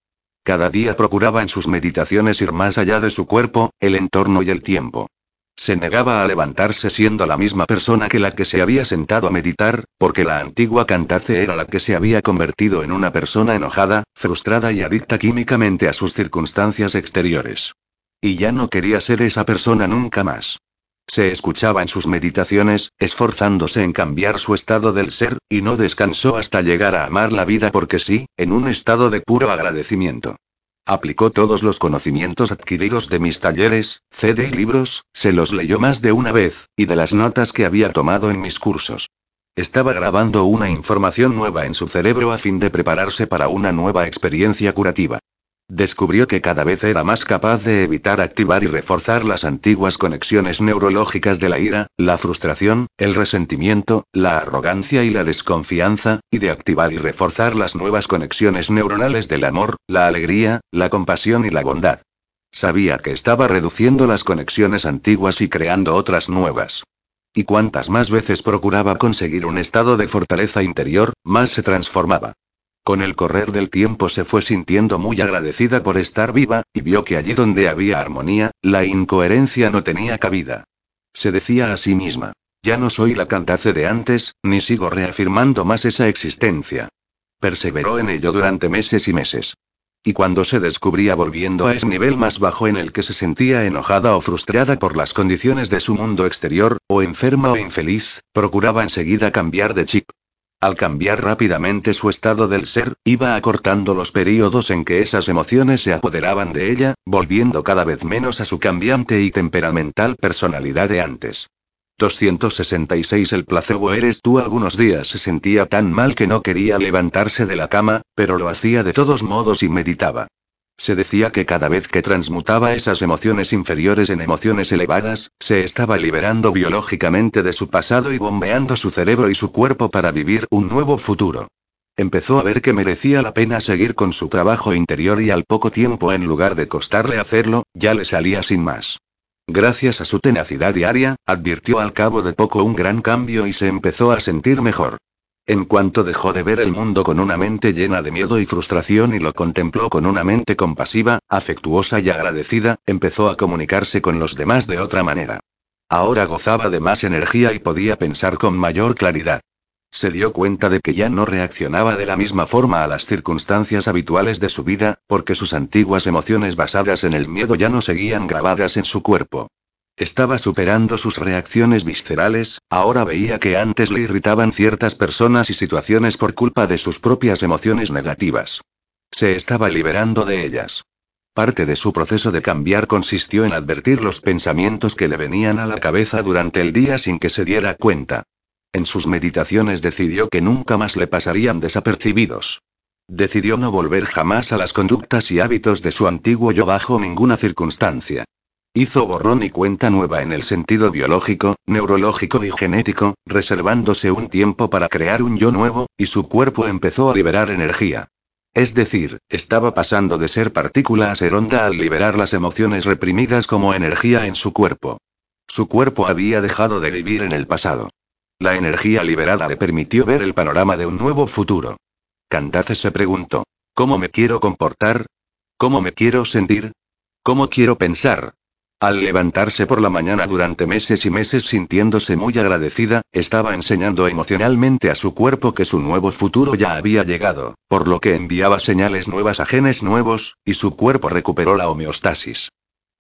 A: Cada día procuraba en sus meditaciones ir más allá de su cuerpo, el entorno y el tiempo. Se negaba a levantarse siendo la misma persona que la que se había sentado a meditar, porque la antigua Cantace era la que se había convertido en una persona enojada, frustrada y adicta químicamente a sus circunstancias exteriores. Y ya no quería ser esa persona nunca más. Se escuchaba en sus meditaciones, esforzándose en cambiar su estado del ser, y no descansó hasta llegar a amar la vida porque sí, en un estado de puro agradecimiento. Aplicó todos los conocimientos adquiridos de mis talleres, CD y libros, se los leyó más de una vez, y de las notas que había tomado en mis cursos. Estaba grabando una información nueva en su cerebro a fin de prepararse para una nueva experiencia curativa. Descubrió que cada vez era más capaz de evitar activar y reforzar las antiguas conexiones neurológicas de la ira, la frustración, el resentimiento, la arrogancia y la desconfianza, y de activar y reforzar las nuevas conexiones neuronales del amor, la alegría, la compasión y la bondad. Sabía que estaba reduciendo las conexiones antiguas y creando otras nuevas. Y cuantas más veces procuraba conseguir un estado de fortaleza interior, más se transformaba. Con el correr del tiempo se fue sintiendo muy agradecida por estar viva, y vio que allí donde había armonía, la incoherencia no tenía cabida. Se decía a sí misma, ya no soy la cantace de antes, ni sigo reafirmando más esa existencia. Perseveró en ello durante meses y meses. Y cuando se descubría volviendo a ese nivel más bajo en el que se sentía enojada o frustrada por las condiciones de su mundo exterior, o enferma o infeliz, procuraba enseguida cambiar de chip. Al cambiar rápidamente su estado del ser, iba acortando los periodos en que esas emociones se apoderaban de ella, volviendo cada vez menos a su cambiante y temperamental personalidad de antes. 266 El placebo eres tú algunos días se sentía tan mal que no quería levantarse de la cama, pero lo hacía de todos modos y meditaba. Se decía que cada vez que transmutaba esas emociones inferiores en emociones elevadas, se estaba liberando biológicamente de su pasado y bombeando su cerebro y su cuerpo para vivir un nuevo futuro. Empezó a ver que merecía la pena seguir con su trabajo interior y al poco tiempo en lugar de costarle hacerlo, ya le salía sin más. Gracias a su tenacidad diaria, advirtió al cabo de poco un gran cambio y se empezó a sentir mejor. En cuanto dejó de ver el mundo con una mente llena de miedo y frustración y lo contempló con una mente compasiva, afectuosa y agradecida, empezó a comunicarse con los demás de otra manera. Ahora gozaba de más energía y podía pensar con mayor claridad. Se dio cuenta de que ya no reaccionaba de la misma forma a las circunstancias habituales de su vida, porque sus antiguas emociones basadas en el miedo ya no seguían grabadas en su cuerpo. Estaba superando sus reacciones viscerales, ahora veía que antes le irritaban ciertas personas y situaciones por culpa de sus propias emociones negativas. Se estaba liberando de ellas. Parte de su proceso de cambiar consistió en advertir los pensamientos que le venían a la cabeza durante el día sin que se diera cuenta. En sus meditaciones decidió que nunca más le pasarían desapercibidos. Decidió no volver jamás a las conductas y hábitos de su antiguo yo bajo ninguna circunstancia. Hizo borrón y cuenta nueva en el sentido biológico, neurológico y genético, reservándose un tiempo para crear un yo nuevo, y su cuerpo empezó a liberar energía. Es decir, estaba pasando de ser partícula a ser onda al liberar las emociones reprimidas como energía en su cuerpo. Su cuerpo había dejado de vivir en el pasado. La energía liberada le permitió ver el panorama de un nuevo futuro. Cantace se preguntó, ¿cómo me quiero comportar? ¿Cómo me quiero sentir? ¿Cómo quiero pensar? Al levantarse por la mañana durante meses y meses sintiéndose muy agradecida, estaba enseñando emocionalmente a su cuerpo que su nuevo futuro ya había llegado, por lo que enviaba señales nuevas a genes nuevos, y su cuerpo recuperó la homeostasis.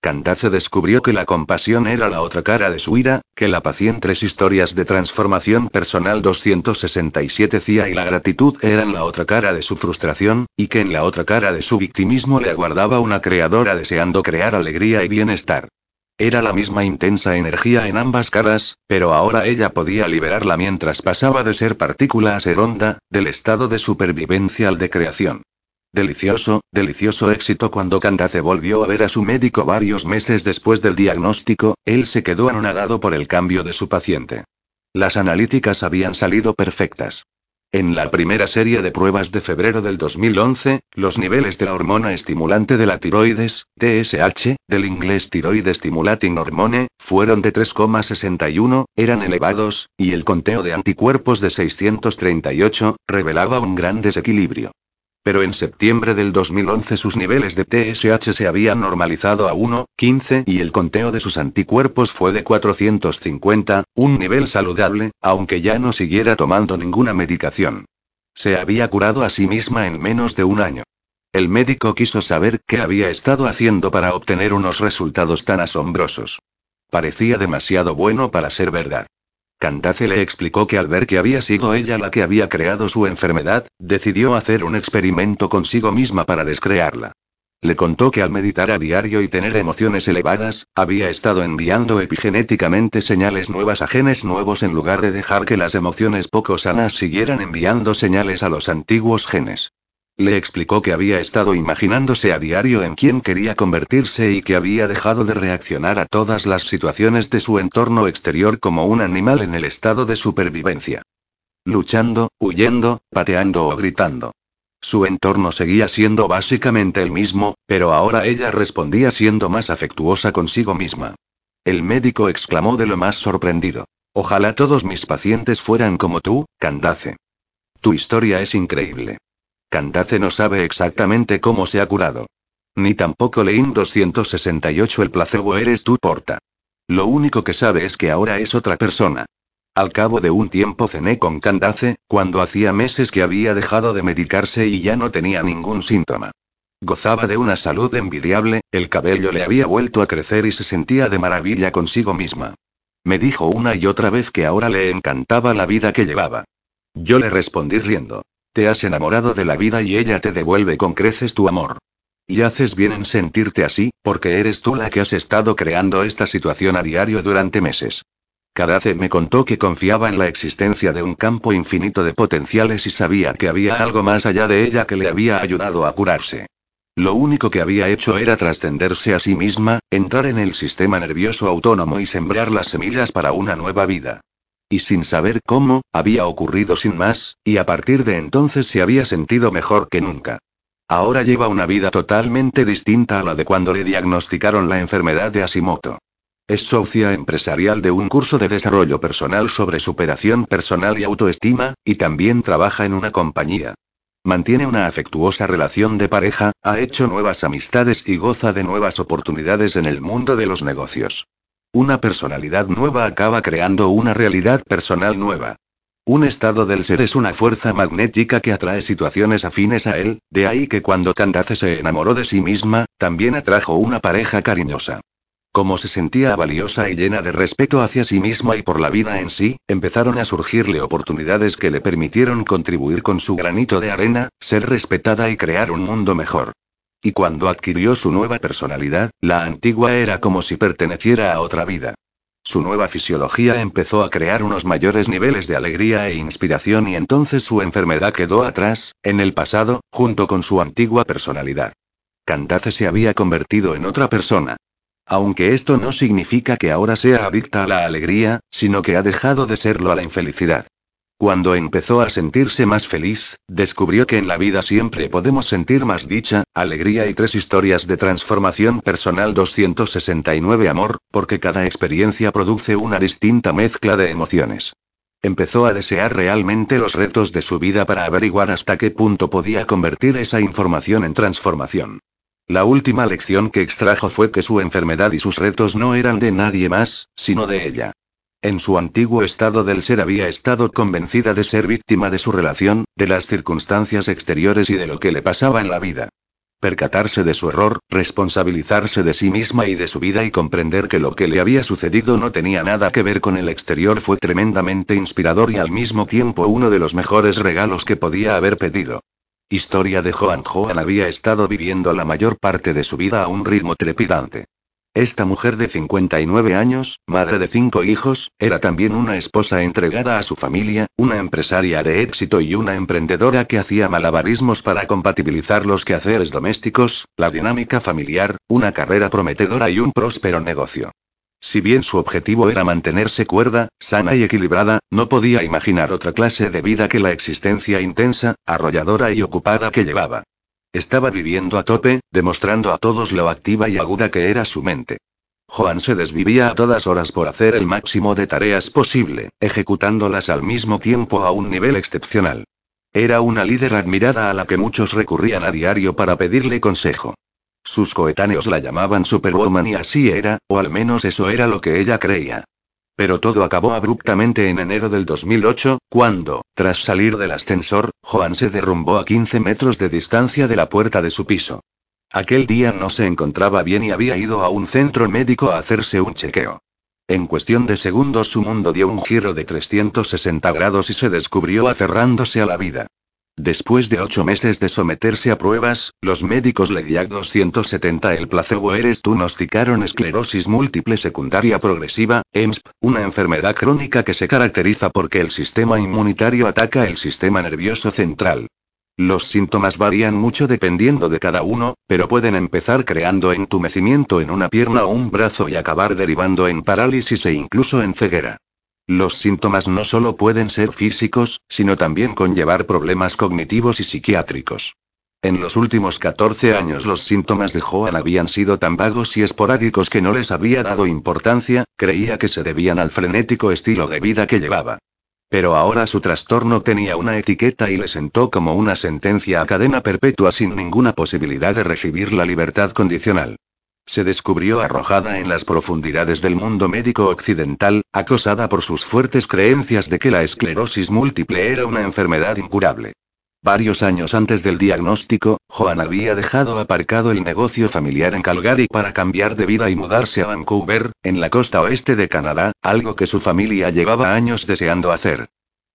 A: Cantace descubrió que la compasión era la otra cara de su ira, que la pacientes historias de transformación personal 267 CIA y la gratitud eran la otra cara de su frustración, y que en la otra cara de su victimismo le aguardaba una creadora deseando crear alegría y bienestar. Era la misma intensa energía en ambas caras, pero ahora ella podía liberarla mientras pasaba de ser partícula a ser onda, del estado de supervivencia al de creación. Delicioso, delicioso éxito cuando Candace volvió a ver a su médico varios meses después del diagnóstico, él se quedó anonadado por el cambio de su paciente. Las analíticas habían salido perfectas. En la primera serie de pruebas de febrero del 2011, los niveles de la hormona estimulante de la tiroides, TSH, del inglés Thyroid Stimulating Hormone, fueron de 3,61, eran elevados, y el conteo de anticuerpos de 638, revelaba un gran desequilibrio. Pero en septiembre del 2011 sus niveles de TSH se habían normalizado a 1,15 y el conteo de sus anticuerpos fue de 450, un nivel saludable, aunque ya no siguiera tomando ninguna medicación. Se había curado a sí misma en menos de un año. El médico quiso saber qué había estado haciendo para obtener unos resultados tan asombrosos. Parecía demasiado bueno para ser verdad. Candace le explicó que al ver que había sido ella la que había creado su enfermedad, decidió hacer un experimento consigo misma para descrearla. Le contó que al meditar a diario y tener emociones elevadas, había estado enviando epigenéticamente señales nuevas a genes nuevos en lugar de dejar que las emociones poco sanas siguieran enviando señales a los antiguos genes. Le explicó que había estado imaginándose a diario en quién quería convertirse y que había dejado de reaccionar a todas las situaciones de su entorno exterior como un animal en el estado de supervivencia. Luchando, huyendo, pateando o gritando. Su entorno seguía siendo básicamente el mismo, pero ahora ella respondía siendo más afectuosa consigo misma. El médico exclamó de lo más sorprendido. Ojalá todos mis pacientes fueran como tú, Candace. Tu historia es increíble. Candace no sabe exactamente cómo se ha curado. Ni tampoco Leín 268 el placebo eres tú porta. Lo único que sabe es que ahora es otra persona. Al cabo de un tiempo cené con Candace, cuando hacía meses que había dejado de medicarse y ya no tenía ningún síntoma. Gozaba de una salud envidiable, el cabello le había vuelto a crecer y se sentía de maravilla consigo misma. Me dijo una y otra vez que ahora le encantaba la vida que llevaba. Yo le respondí riendo. Te has enamorado de la vida y ella te devuelve con creces tu amor. Y haces bien en sentirte así, porque eres tú la que has estado creando esta situación a diario durante meses. Cadace me contó que confiaba en la existencia de un campo infinito de potenciales y sabía que había algo más allá de ella que le había ayudado a curarse. Lo único que había hecho era trascenderse a sí misma, entrar en el sistema nervioso autónomo y sembrar las semillas para una nueva vida. Y sin saber cómo, había ocurrido sin más, y a partir de entonces se había sentido mejor que nunca. Ahora lleva una vida totalmente distinta a la de cuando le diagnosticaron la enfermedad de Hashimoto. Es socia empresarial de un curso de desarrollo personal sobre superación personal y autoestima, y también trabaja en una compañía. Mantiene una afectuosa relación de pareja, ha hecho nuevas amistades y goza de nuevas oportunidades en el mundo de los negocios. Una personalidad nueva acaba creando una realidad personal nueva. Un estado del ser es una fuerza magnética que atrae situaciones afines a él, de ahí que cuando Candace se enamoró de sí misma, también atrajo una pareja cariñosa. Como se sentía valiosa y llena de respeto hacia sí misma y por la vida en sí, empezaron a surgirle oportunidades que le permitieron contribuir con su granito de arena, ser respetada y crear un mundo mejor. Y cuando adquirió su nueva personalidad, la antigua era como si perteneciera a otra vida. Su nueva fisiología empezó a crear unos mayores niveles de alegría e inspiración y entonces su enfermedad quedó atrás, en el pasado, junto con su antigua personalidad. Candace se había convertido en otra persona. Aunque esto no significa que ahora sea adicta a la alegría, sino que ha dejado de serlo a la infelicidad. Cuando empezó a sentirse más feliz, descubrió que en la vida siempre podemos sentir más dicha, alegría y tres historias de transformación personal 269 amor, porque cada experiencia produce una distinta mezcla de emociones. Empezó a desear realmente los retos de su vida para averiguar hasta qué punto podía convertir esa información en transformación. La última lección que extrajo fue que su enfermedad y sus retos no eran de nadie más, sino de ella. En su antiguo estado del ser había estado convencida de ser víctima de su relación, de las circunstancias exteriores y de lo que le pasaba en la vida. Percatarse de su error, responsabilizarse de sí misma y de su vida y comprender que lo que le había sucedido no tenía nada que ver con el exterior fue tremendamente inspirador y al mismo tiempo uno de los mejores regalos que podía haber pedido. Historia de Joan Joan había estado viviendo la mayor parte de su vida a un ritmo trepidante. Esta mujer de 59 años, madre de cinco hijos, era también una esposa entregada a su familia, una empresaria de éxito y una emprendedora que hacía malabarismos para compatibilizar los quehaceres domésticos, la dinámica familiar, una carrera prometedora y un próspero negocio. Si bien su objetivo era mantenerse cuerda, sana y equilibrada, no podía imaginar otra clase de vida que la existencia intensa, arrolladora y ocupada que llevaba. Estaba viviendo a tope, demostrando a todos lo activa y aguda que era su mente. Joan se desvivía a todas horas por hacer el máximo de tareas posible, ejecutándolas al mismo tiempo a un nivel excepcional. Era una líder admirada a la que muchos recurrían a diario para pedirle consejo. Sus coetáneos la llamaban Superwoman y así era, o al menos eso era lo que ella creía. Pero todo acabó abruptamente en enero del 2008, cuando, tras salir del ascensor, Joan se derrumbó a 15 metros de distancia de la puerta de su piso. Aquel día no se encontraba bien y había ido a un centro médico a hacerse un chequeo. En cuestión de segundos su mundo dio un giro de 360 grados y se descubrió aferrándose a la vida. Después de ocho meses de someterse a pruebas, los médicos le 270 el placebo eres diagnosticaron esclerosis múltiple secundaria progresiva, EMSP, una enfermedad crónica que se caracteriza porque el sistema inmunitario ataca el sistema nervioso central. Los síntomas varían mucho dependiendo de cada uno, pero pueden empezar creando entumecimiento en una pierna o un brazo y acabar derivando en parálisis e incluso en ceguera. Los síntomas no solo pueden ser físicos, sino también conllevar problemas cognitivos y psiquiátricos. En los últimos 14 años los síntomas de Joan habían sido tan vagos y esporádicos que no les había dado importancia, creía que se debían al frenético estilo de vida que llevaba. Pero ahora su trastorno tenía una etiqueta y le sentó como una sentencia a cadena perpetua sin ninguna posibilidad de recibir la libertad condicional. Se descubrió arrojada en las profundidades del mundo médico occidental, acosada por sus fuertes creencias de que la esclerosis múltiple era una enfermedad incurable. Varios años antes del diagnóstico, Joan había dejado aparcado el negocio familiar en Calgary para cambiar de vida y mudarse a Vancouver, en la costa oeste de Canadá, algo que su familia llevaba años deseando hacer.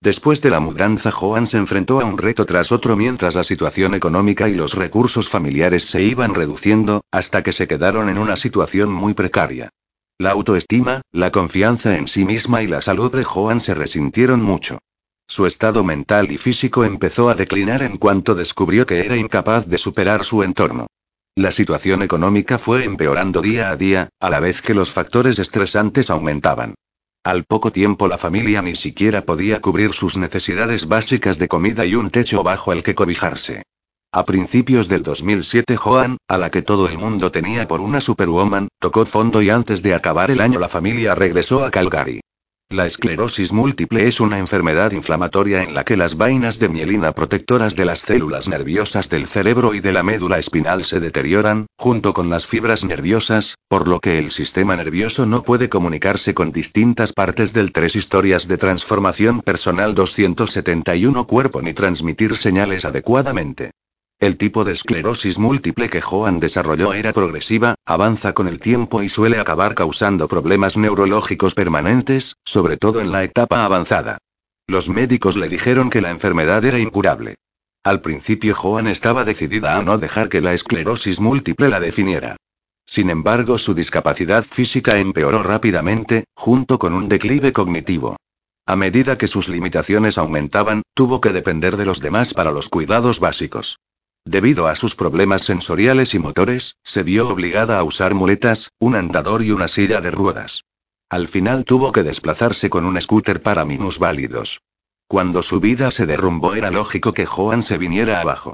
A: Después de la mudanza, Joan se enfrentó a un reto tras otro mientras la situación económica y los recursos familiares se iban reduciendo, hasta que se quedaron en una situación muy precaria. La autoestima, la confianza en sí misma y la salud de Joan se resintieron mucho. Su estado mental y físico empezó a declinar en cuanto descubrió que era incapaz de superar su entorno. La situación económica fue empeorando día a día, a la vez que los factores estresantes aumentaban. Al poco tiempo la familia ni siquiera podía cubrir sus necesidades básicas de comida y un techo bajo el que cobijarse. A principios del 2007 Joan, a la que todo el mundo tenía por una superwoman, tocó fondo y antes de acabar el año la familia regresó a Calgary. La esclerosis múltiple es una enfermedad inflamatoria en la que las vainas de mielina protectoras de las células nerviosas del cerebro y de la médula espinal se deterioran, junto con las fibras nerviosas, por lo que el sistema nervioso no puede comunicarse con distintas partes del tres historias de transformación personal 271 cuerpo ni transmitir señales adecuadamente. El tipo de esclerosis múltiple que Joan desarrolló era progresiva, avanza con el tiempo y suele acabar causando problemas neurológicos permanentes, sobre todo en la etapa avanzada. Los médicos le dijeron que la enfermedad era incurable. Al principio Joan estaba decidida a no dejar que la esclerosis múltiple la definiera. Sin embargo, su discapacidad física empeoró rápidamente, junto con un declive cognitivo. A medida que sus limitaciones aumentaban, tuvo que depender de los demás para los cuidados básicos. Debido a sus problemas sensoriales y motores, se vio obligada a usar muletas, un andador y una silla de ruedas. Al final tuvo que desplazarse con un scooter para minusválidos. Cuando su vida se derrumbó era lógico que Joan se viniera abajo.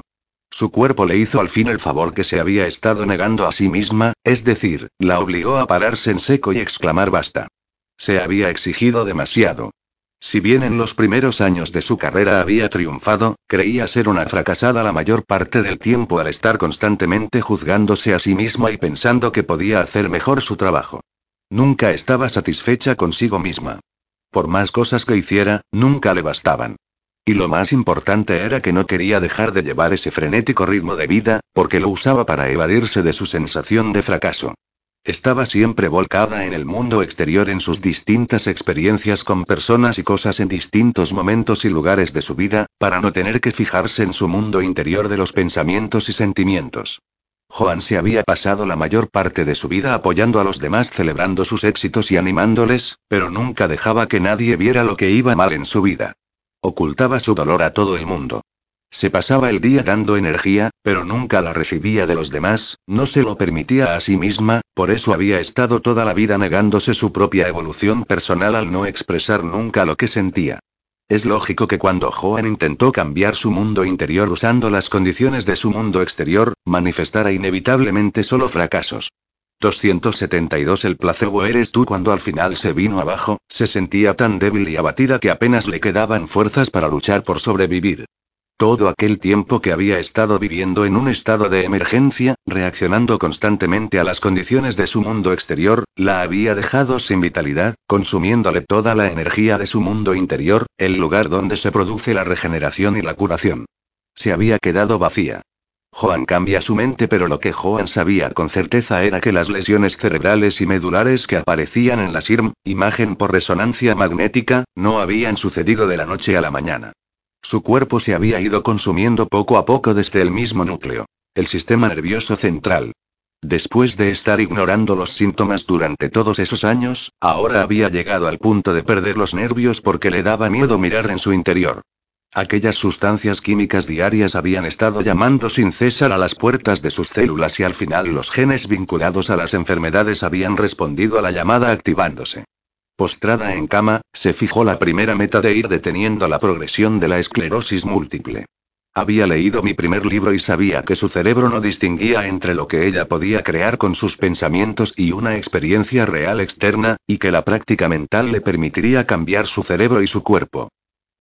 A: Su cuerpo le hizo al fin el favor que se había estado negando a sí misma, es decir, la obligó a pararse en seco y exclamar basta. Se había exigido demasiado. Si bien en los primeros años de su carrera había triunfado, creía ser una fracasada la mayor parte del tiempo al estar constantemente juzgándose a sí misma y pensando que podía hacer mejor su trabajo. Nunca estaba satisfecha consigo misma. Por más cosas que hiciera, nunca le bastaban. Y lo más importante era que no quería dejar de llevar ese frenético ritmo de vida, porque lo usaba para evadirse de su sensación de fracaso. Estaba siempre volcada en el mundo exterior en sus distintas experiencias con personas y cosas en distintos momentos y lugares de su vida, para no tener que fijarse en su mundo interior de los pensamientos y sentimientos. Joan se había pasado la mayor parte de su vida apoyando a los demás celebrando sus éxitos y animándoles, pero nunca dejaba que nadie viera lo que iba mal en su vida. Ocultaba su dolor a todo el mundo. Se pasaba el día dando energía, pero nunca la recibía de los demás, no se lo permitía a sí misma, por eso había estado toda la vida negándose su propia evolución personal al no expresar nunca lo que sentía. Es lógico que cuando Joan intentó cambiar su mundo interior usando las condiciones de su mundo exterior, manifestara inevitablemente solo fracasos. 272 El placebo eres tú cuando al final se vino abajo, se sentía tan débil y abatida que apenas le quedaban fuerzas para luchar por sobrevivir. Todo aquel tiempo que había estado viviendo en un estado de emergencia, reaccionando constantemente a las condiciones de su mundo exterior, la había dejado sin vitalidad, consumiéndole toda la energía de su mundo interior, el lugar donde se produce la regeneración y la curación. Se había quedado vacía. Joan cambia su mente, pero lo que Joan sabía con certeza era que las lesiones cerebrales y medulares que aparecían en la SIRM, imagen por resonancia magnética, no habían sucedido de la noche a la mañana. Su cuerpo se había ido consumiendo poco a poco desde el mismo núcleo, el sistema nervioso central. Después de estar ignorando los síntomas durante todos esos años, ahora había llegado al punto de perder los nervios porque le daba miedo mirar en su interior. Aquellas sustancias químicas diarias habían estado llamando sin cesar a las puertas de sus células y al final los genes vinculados a las enfermedades habían respondido a la llamada activándose. Postrada en cama, se fijó la primera meta de ir deteniendo la progresión de la esclerosis múltiple. Había leído mi primer libro y sabía que su cerebro no distinguía entre lo que ella podía crear con sus pensamientos y una experiencia real externa, y que la práctica mental le permitiría cambiar su cerebro y su cuerpo.